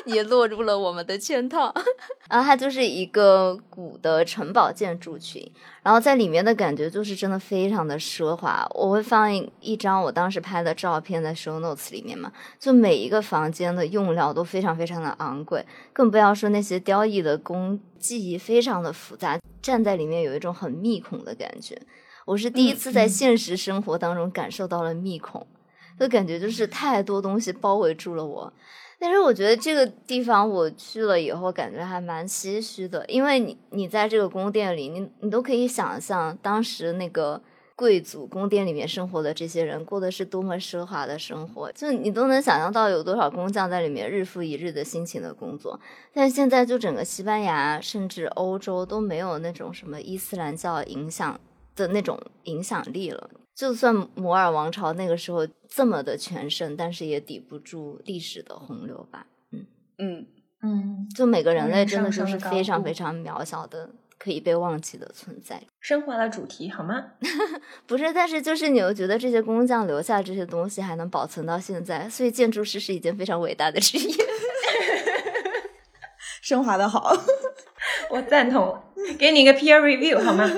你落入了我们的圈套。然后它就是一个古的城堡建筑群，然后在里面的感觉就是真的非常的奢华。我会放一张我当时拍的照片在 show notes 里面嘛，就每一个房间的用料都非常非常的昂贵，更不要说那些雕艺的工技非常的复杂，站在里面有一种很密孔的感觉。我是第一次在现实生活当中感受到了密孔。就感觉就是太多东西包围住了我，但是我觉得这个地方我去了以后，感觉还蛮唏嘘的，因为你你在这个宫殿里，你你都可以想象当时那个贵族宫殿里面生活的这些人过的是多么奢华的生活，就你都能想象到有多少工匠在里面日复一日的辛勤的工作。但现在就整个西班牙甚至欧洲都没有那种什么伊斯兰教影响的那种影响力了。就算摩尔王朝那个时候这么的全盛，但是也抵不住历史的洪流吧。嗯嗯嗯，就每个人类真的就是非常非常渺小的，可以被忘记的存在。升华了主题好吗？不是，但是就是你又觉得这些工匠留下这些东西还能保存到现在，所以建筑师是一件非常伟大的职业。升华的好，我赞同。给你一个 peer review 好吗？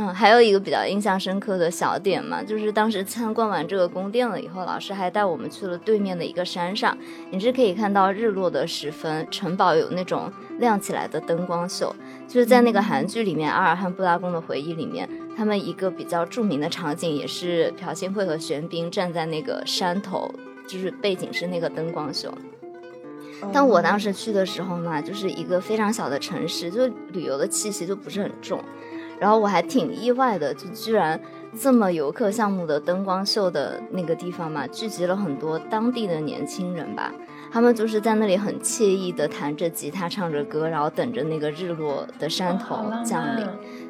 嗯，还有一个比较印象深刻的小点嘛，就是当时参观完这个宫殿了以后，老师还带我们去了对面的一个山上，你是可以看到日落的时分，城堡有那种亮起来的灯光秀。就是在那个韩剧里面《阿尔汉布拉宫的回忆》里面，他们一个比较著名的场景也是朴信惠和玄彬站在那个山头，就是背景是那个灯光秀。但我当时去的时候嘛，就是一个非常小的城市，就旅游的气息就不是很重。然后我还挺意外的，就居然这么游客项目的灯光秀的那个地方嘛，聚集了很多当地的年轻人吧。他们就是在那里很惬意的弹着吉他，唱着歌，然后等着那个日落的山头降临。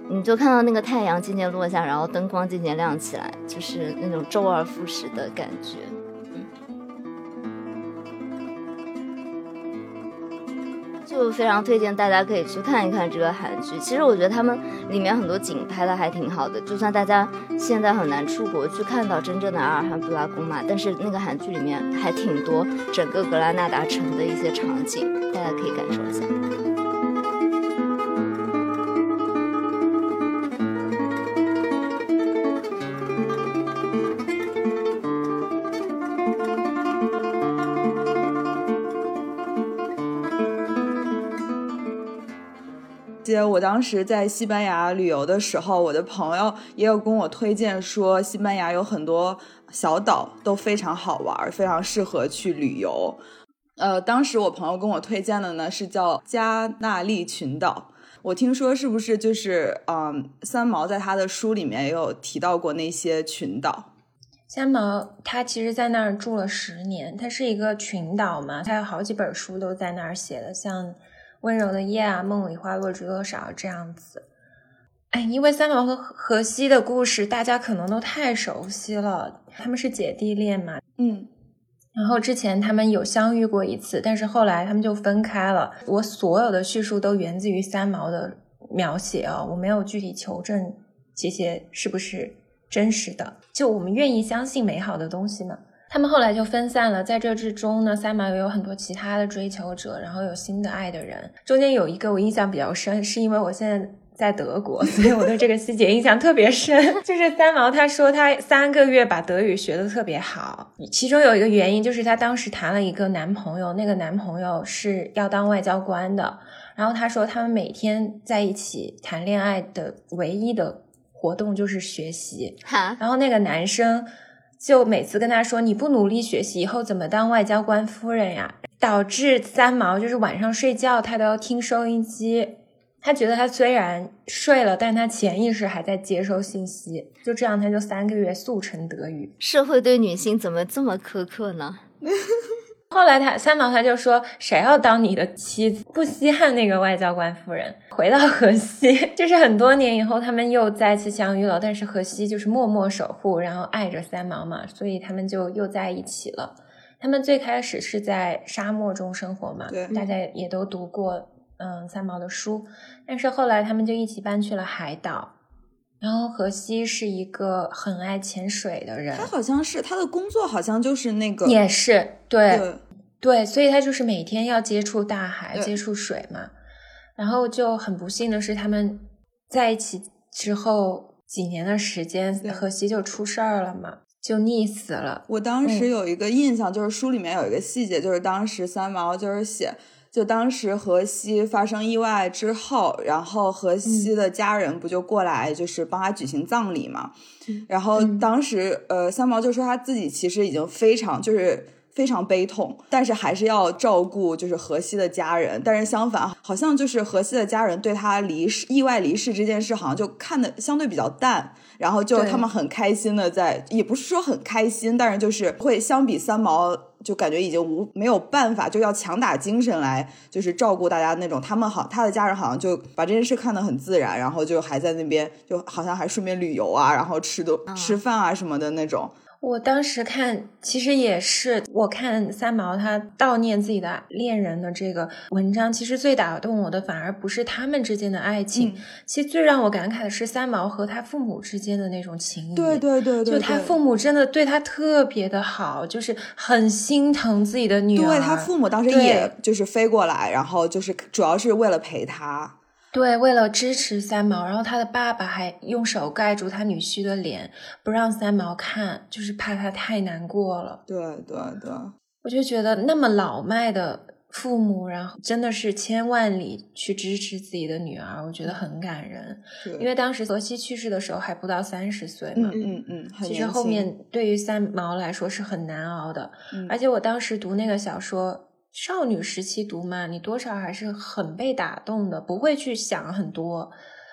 你就看到那个太阳渐渐落下，然后灯光渐渐亮起来，就是那种周而复始的感觉。就非常推荐大家可以去看一看这个韩剧。其实我觉得他们里面很多景拍的还挺好的，就算大家现在很难出国去看到真正的阿尔罕布拉宫嘛，但是那个韩剧里面还挺多整个格拉纳达城的一些场景，大家可以感受一下。我当时在西班牙旅游的时候，我的朋友也有跟我推荐说，西班牙有很多小岛都非常好玩，非常适合去旅游。呃，当时我朋友跟我推荐的呢是叫加纳利群岛。我听说是不是就是嗯，三毛在他的书里面也有提到过那些群岛。三毛他其实在那儿住了十年，他是一个群岛嘛，他有好几本书都在那儿写的，像。温柔的夜啊，梦里花落知多少这样子。哎，因为三毛和荷西的故事，大家可能都太熟悉了。他们是姐弟恋嘛，嗯。然后之前他们有相遇过一次，但是后来他们就分开了。我所有的叙述都源自于三毛的描写哦，我没有具体求证这些是不是真实的。就我们愿意相信美好的东西嘛。他们后来就分散了，在这之中呢，三毛也有很多其他的追求者，然后有新的爱的人。中间有一个我印象比较深，是因为我现在在德国，所以我对这个细节印象特别深。就是三毛他说他三个月把德语学得特别好，其中有一个原因就是他当时谈了一个男朋友，那个男朋友是要当外交官的，然后他说他们每天在一起谈恋爱的唯一的活动就是学习，哈，然后那个男生。就每次跟他说你不努力学习，以后怎么当外交官夫人呀？导致三毛就是晚上睡觉他都要听收音机，他觉得他虽然睡了，但他潜意识还在接收信息。就这样，他就三个月速成德语。社会对女性怎么这么苛刻呢？后来他三毛他就说谁要当你的妻子，不稀罕那个外交官夫人。回到河西，就是很多年以后他们又再次相遇了，但是河西就是默默守护，然后爱着三毛嘛，所以他们就又在一起了。他们最开始是在沙漠中生活嘛，对大家也都读过嗯三毛的书，但是后来他们就一起搬去了海岛。然后荷西是一个很爱潜水的人，他好像是他的工作好像就是那个也是对对对，所以他就是每天要接触大海、接触水嘛。然后就很不幸的是，他们在一起之后几年的时间，对荷西就出事儿了嘛，就溺死了。我当时嗯有一个印象，就是书里面有一个细节，就是当时三毛就是写，就当时荷西发生意外之后，然后荷西的家人不就过来就是帮他举行葬礼嘛，然后嗯当时呃三毛就说他自己其实已经非常就是。非常悲痛，但是还是要照顾就是荷西的家人。但是相反，好像就是荷西的家人对他离世、意外离世这件事，好像就看的相对比较淡。然后就他们很开心的在，也不是说很开心，但是就是会相比三毛，就感觉已经无没有办法，就要强打精神来就是照顾大家那种。他们好，他的家人好像就把这件事看得很自然，然后就还在那边，就好像还顺便旅游啊，然后吃的、吃饭啊什么的那种。我当时看，其实也是我看三毛他悼念自己的恋人的这个文章，其实最打动我的反而不是他们之间的爱情，嗯其实最让我感慨的是三毛和他父母之间的那种情谊。对对对对，就他父母真的对他特别的好，就是很心疼自己的女儿。对他父母当时也就是飞过来，然后就是主要是为了陪他。对，为了支持三毛，然后他的爸爸还用手盖住他女婿的脸，不让三毛看，就是怕他太难过了。对对对，我就觉得那么老迈的父母，然后真的是千万里去支持自己的女儿，我觉得很感人。对因为当时泽西去世的时候还不到三十岁嘛，嗯嗯嗯，其实后面对于三毛来说是很难熬的，嗯而且我当时读那个小说，少女时期读嘛，你多少还是很被打动的，不会去想很多。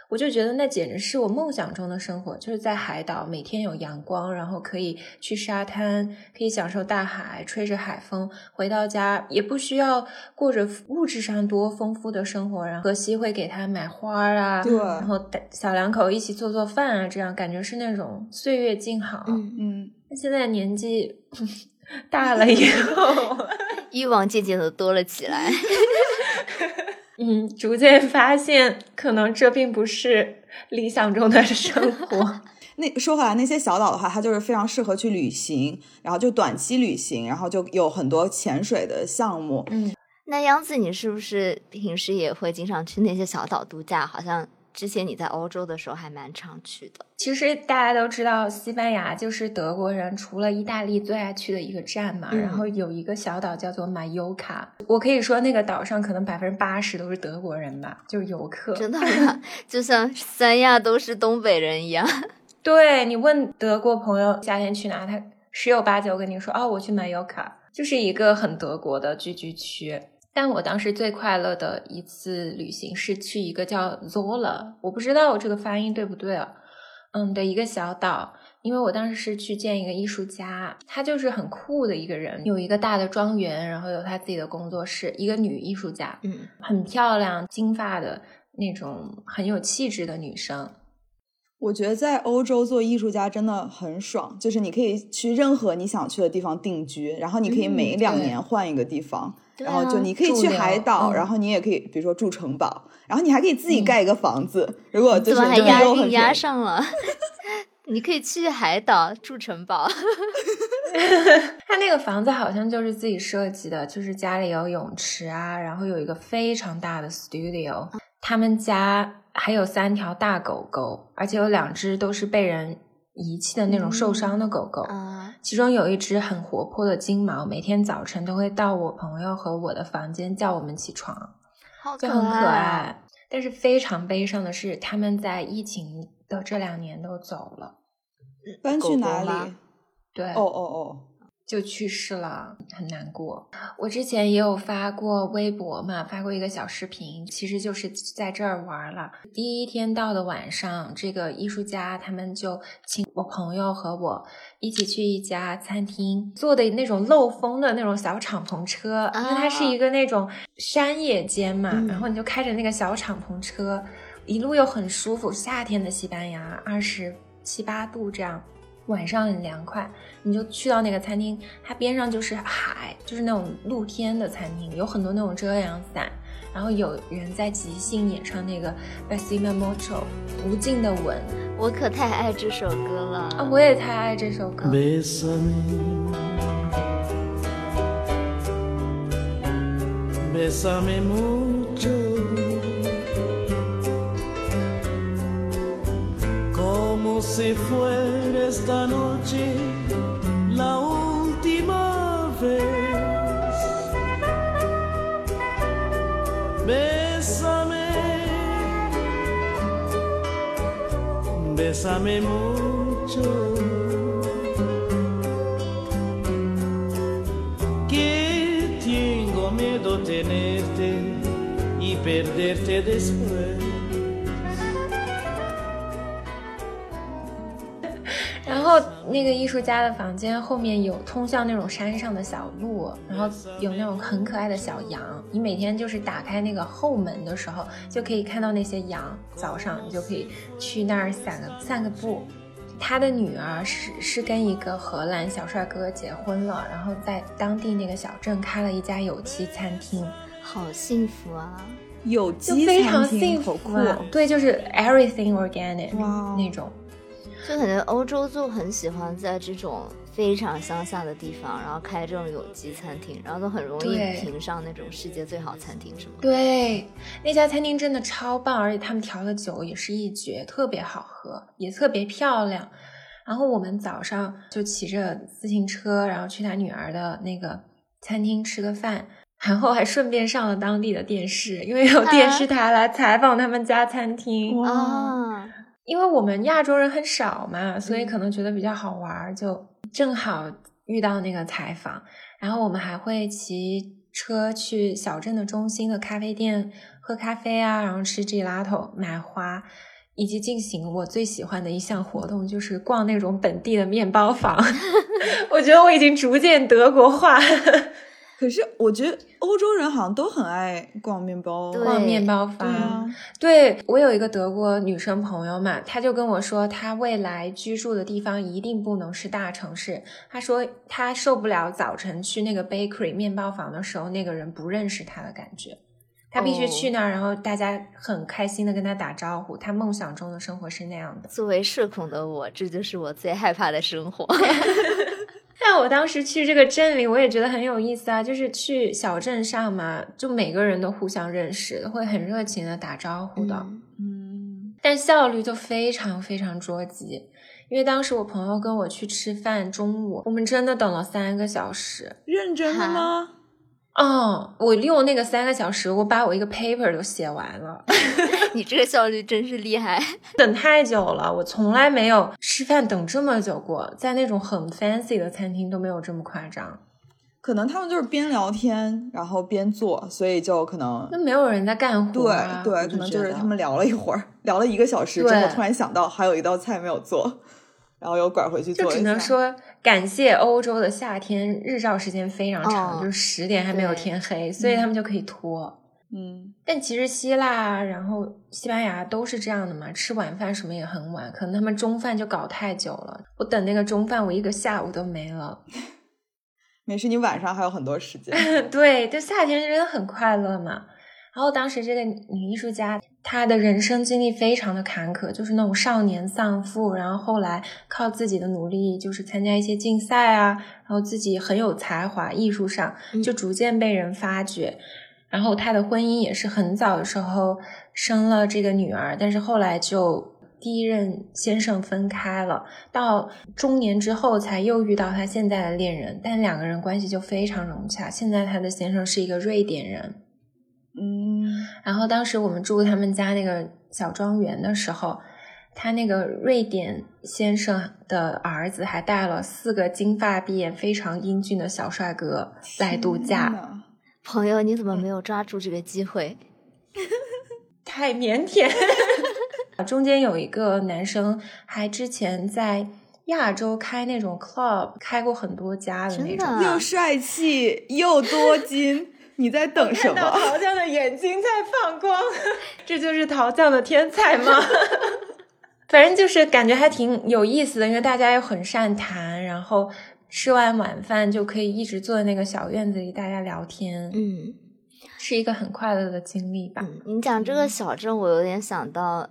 我就觉得那简直是我梦想中的生活，就是在海岛，每天有阳光，然后可以去沙滩，可以享受大海，吹着海风，回到家也不需要过着物质上多丰富的生活，然后荷西会给他买花儿啊，对然后带小两口一起做做饭啊，这样感觉是那种岁月静好。嗯，嗯。那现在年纪 大了以后，欲望渐渐的多了起来。嗯，逐渐发现可能这并不是理想中的生活。那说回来，那些小岛的话，它就是非常适合去旅行，然后就短期旅行，然后就有很多潜水的项目。嗯，那杨子，你是不是平时也会经常去那些小岛度假？好像之前你在欧洲的时候还蛮常去的。其实大家都知道，西班牙就是德国人除了意大利最爱去的一个站嘛。嗯然后有一个小岛叫做马尤卡，我可以说那个岛上可能百分之八十都是德国人吧，就是游客。真的吗？就像三亚都是东北人一样。对你问德国朋友夏天去哪，他十有八九跟你说哦，我去马尤卡，就是一个很德国的聚居区。但我当时最快乐的一次旅行是去一个叫 Zola，我不知道我这个发音对不对啊，嗯的一个小岛，因为我当时是去见一个艺术家，他就是很酷的一个人，有一个大的庄园，然后有他自己的工作室，一个女艺术家，嗯，很漂亮，金发的那种很有气质的女生。我觉得在欧洲做艺术家真的很爽，就是你可以去任何你想去的地方定居，然后你可以每两年换一个地方，然后就你可以去海岛，然后你也可以比如说住城堡，然后你还可以自己盖一个房子。如果就是还押韵押上了，你可以去海岛住城堡。他那个房子好像就是自己设计的，就是家里有泳池啊，然后有一个非常大的 studio。他们家还有三条大狗狗，而且有两只都是被人遗弃的那种受伤的狗狗。其中有一只很活泼的金毛，每天早晨都会到我朋友和我的房间叫我们起床，就很可爱。但是非常悲伤的是，他们在疫情的这两年都走了，搬去哪里？对，哦哦哦。就去世了，很难过。我之前也有发过微博嘛，发过一个小视频，其实就是在这儿玩了。第一天到的晚上，这个艺术家他们就请我朋友和我一起去一家餐厅，坐的那种漏风的那种小敞篷车，因为它是一个那种山野间嘛，然后你就开着那个小敞篷车，一路又很舒服。夏天的西班牙，二十七八度这样。晚上很凉快，你就去到那个餐厅，它边上就是海，就是那种露天的餐厅，有很多那种遮阳伞，然后有人在即兴演唱那个《Basima Mocho》无尽的吻，我可太爱这首歌了啊！我也太爱这首歌。Como si fuera esta noche la última vez. Bésame, bésame mucho. Que tengo miedo tenerte y perderte después. 那个艺术家的房间后面有通向那种山上的小路，然后有那种很可爱的小羊。你每天就是打开那个后门的时候，就可以看到那些羊。早上你就可以去那儿散个散个步。他的女儿是是跟一个荷兰小帅哥结婚了，然后在当地那个小镇开了一家有机餐厅，好幸福啊！有机非常幸福啊！对，就是 everything organic 那种。就感觉欧洲就很喜欢在这种非常乡下的地方，然后开这种有机餐厅，然后都很容易评上那种世界最好餐厅什么。对，那家餐厅真的超棒，而且他们调的酒也是一绝，特别好喝，也特别漂亮。然后我们早上就骑着自行车，然后去他女儿的那个餐厅吃个饭，然后还顺便上了当地的电视，因为有电视台来采访他们家餐厅啊。因为我们亚洲人很少嘛，所以可能觉得比较好玩，就正好遇到那个采访。然后我们还会骑车去小镇的中心的咖啡店喝咖啡啊，然后吃 gelato 买花，以及进行我最喜欢的一项活动，就是逛那种本地的面包房。我觉得我已经逐渐德国化。可是我觉得欧洲人好像都很爱逛面包，逛面包房。对我有一个德国女生朋友嘛，她就跟我说，她未来居住的地方一定不能是大城市。她说她受不了早晨去那个 bakery 面包房的时候，那个人不认识她的感觉。她必须去那儿，然后大家很开心的跟她打招呼。她梦想中的生活是那样的。作为社恐的我，这就是我最害怕的生活。但我当时去这个镇里，我也觉得很有意思啊。就是去小镇上嘛，就每个人都互相认识，会很热情的打招呼的。嗯，但效率就非常非常捉急，因为当时我朋友跟我去吃饭，中午我们真的等了三个小时。认真的吗？哦，我用那个三个小时，我把我一个 paper 都写完了。你这个效率真是厉害，等太久了，我从来没有吃饭等这么久过，在那种很 fancy 的餐厅都没有这么夸张。可能他们就是边聊天然后边做，所以就可能那没有人在干活。对对，可能就是他们聊了一会儿，聊了一个小时之后，突然想到还有一道菜没有做，然后又拐回去做。就只能说。感谢欧洲的夏天，日照时间非常长，就是十点还没有天黑，所以他们就可以拖。嗯，但其实希腊，然后西班牙都是这样的嘛，吃晚饭什么也很晚，可能他们中饭就搞太久了。我等那个中饭，我一个下午都没了。没事，你晚上还有很多时间。对，就夏天真的很快乐嘛。然后当时这个女艺术家，她的人生经历非常的坎坷，就是那种少年丧父，然后后来靠自己的努力，就是参加一些竞赛啊，然后自己很有才华，艺术上就逐渐被人发掘。然后她的婚姻也是很早的时候生了这个女儿，但是后来就第一任先生分开了，到中年之后才又遇到她现在的恋人，但两个人关系就非常融洽。现在她的先生是一个瑞典人。嗯，然后当时我们住他们家那个小庄园的时候，他那个瑞典先生的儿子还带了四个金发碧眼、非常英俊的小帅哥来度假，呐朋友，你怎么没有抓住这个机会？太腼腆。中间有一个男生还之前在亚洲开那种 club，开过很多家的那种。啊又帅气又多金，你在等什看到么？陶匠的眼睛在放光，这就是陶匠的天才吗？反正就是感觉还挺有意思的，因为大家又很善谈，然后吃完晚饭就可以一直坐在那个小院子里大家聊天，嗯是一个很快乐的经历吧。嗯，你讲这个小镇，我有点想到，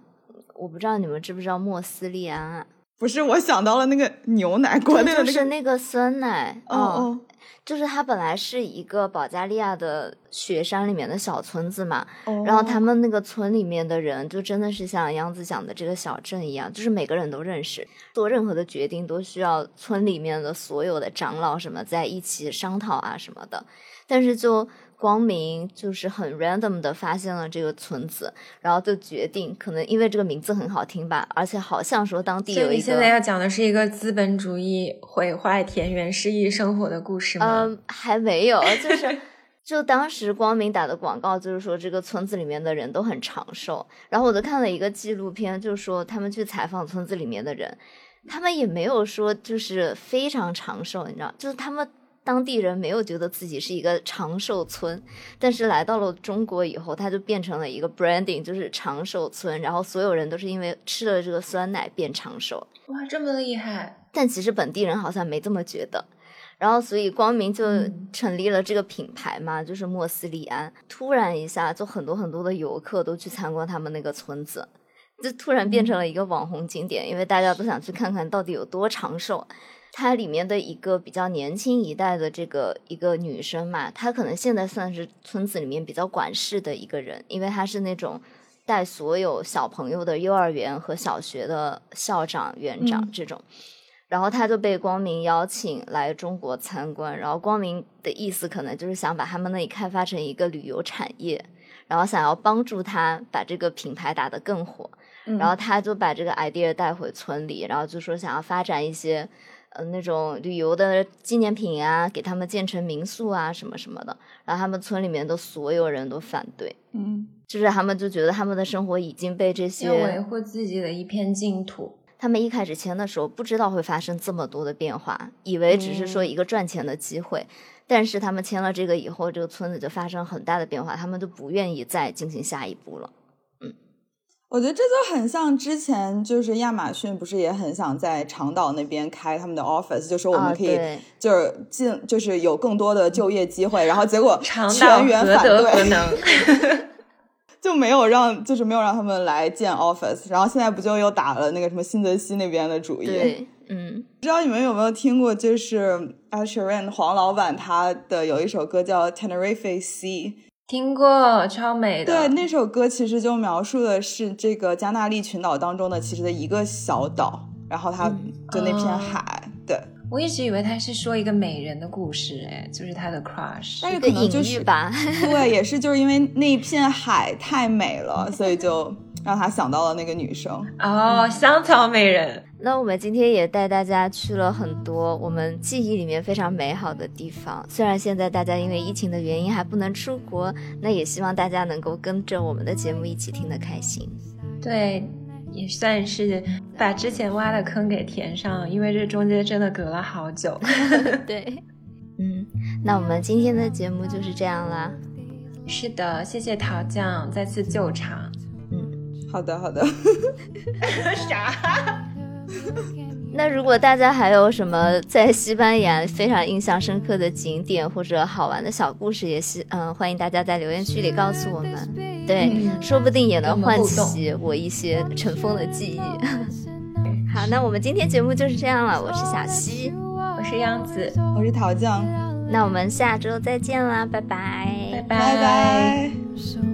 我不知道你们知不知道莫斯利安啊？不是，我想到了那个牛奶，国内的就是那个。酸奶，哦，就是它本来是一个保加利亚的雪山里面的小村子嘛，哦然后他们那个村里面的人，就真的是像杨子讲的这个小镇一样，就是每个人都认识，做任何的决定都需要村里面的所有的长老什么在一起商讨啊什么的。但是就光明就是很 random 的发现了这个村子，然后就决定，可能因为这个名字很好听吧，而且好像说当地有一个你现在。要讲的是一个资本主义毁坏田园诗意生活的故事吗？嗯，还没有，就是 就当时光明打的广告，就是说这个村子里面的人都很长寿。然后我就看了一个纪录片，就是说他们去采访村子里面的人，他们也没有说就是非常长寿，你知道，就是他们。当地人没有觉得自己是一个长寿村，但是来到了中国以后，它就变成了一个 branding，就是长寿村。然后所有人都是因为吃了这个酸奶变长寿。哇，这么厉害！但其实本地人好像没这么觉得。然后，所以光明就嗯成立了这个品牌嘛，就是莫斯利安。突然一下，就很多很多的游客都去参观他们那个村子，就突然变成了一个网红景点，因为大家都想去看看到底有多长寿。它里面的一个比较年轻一代的这个一个女生嘛，她可能现在算是村子里面比较管事的一个人，因为她是那种带所有小朋友的幼儿园和小学的校长、园长嗯这种。然后她就被光明邀请来中国参观，然后光明的意思可能就是想把他们那里开发成一个旅游产业，然后想要帮助他把这个品牌打得更火，嗯然后他就把这个 idea 带回村里，然后就说想要发展一些呃那种旅游的纪念品啊，给他们建成民宿啊什么什么的，然后他们村里面的所有人都反对，嗯，就是他们就觉得他们的生活已经被这些要维护自己的一片净土。他们一开始签的时候不知道会发生这么多的变化，以为只是说一个赚钱的机会。但是他们签了这个以后，这个村子就发生很大的变化，他们就不愿意再进行下一步了。我觉得这就很像之前，就是亚马逊不是也很想在长岛那边开他们的 office，就说我啊们可以就是进，就是有更多的就业机会，然后结果全员反对，德何能？就没有让就是没有让他们来建 office，然后现在不就又打了那个什么新泽西那边的主意？对，嗯，不知道你们有没有听过，就是 Ed Sheeran 黄老板他的有一首歌叫 Tenerife Sea，听过，超美的。对，那首歌其实就描述的是这个加纳利群岛当中的其实的一个小岛，然后它就那片哦海，对，我一直以为他是说一个美人的故事，哎，就是他的 crush。但是可能就是吧。对，也是就是因为那片海太美了，所以就让他想到了那个女生。哦，香草美人。那我们今天也带大家去了很多我们记忆里面非常美好的地方。虽然现在大家因为疫情的原因还不能出国，那也希望大家能够跟着我们的节目一起听得开心。对，也算是把之前挖的坑给填上，因为这中间真的隔了好久。对，嗯，那我们今天的节目就是这样啦。是的，谢谢陶酱再次救场。嗯好的，好的。啥？那如果大家还有什么在西班牙非常印象深刻的景点或者好玩的小故事，也是嗯，欢迎大家在留言区里告诉我们。对，说不定也能唤起我一些尘封的记忆。好，那我们今天节目就是这样了。我是小溪，我是样子，我是桃酱。那我们下周再见啦，拜拜，拜拜拜。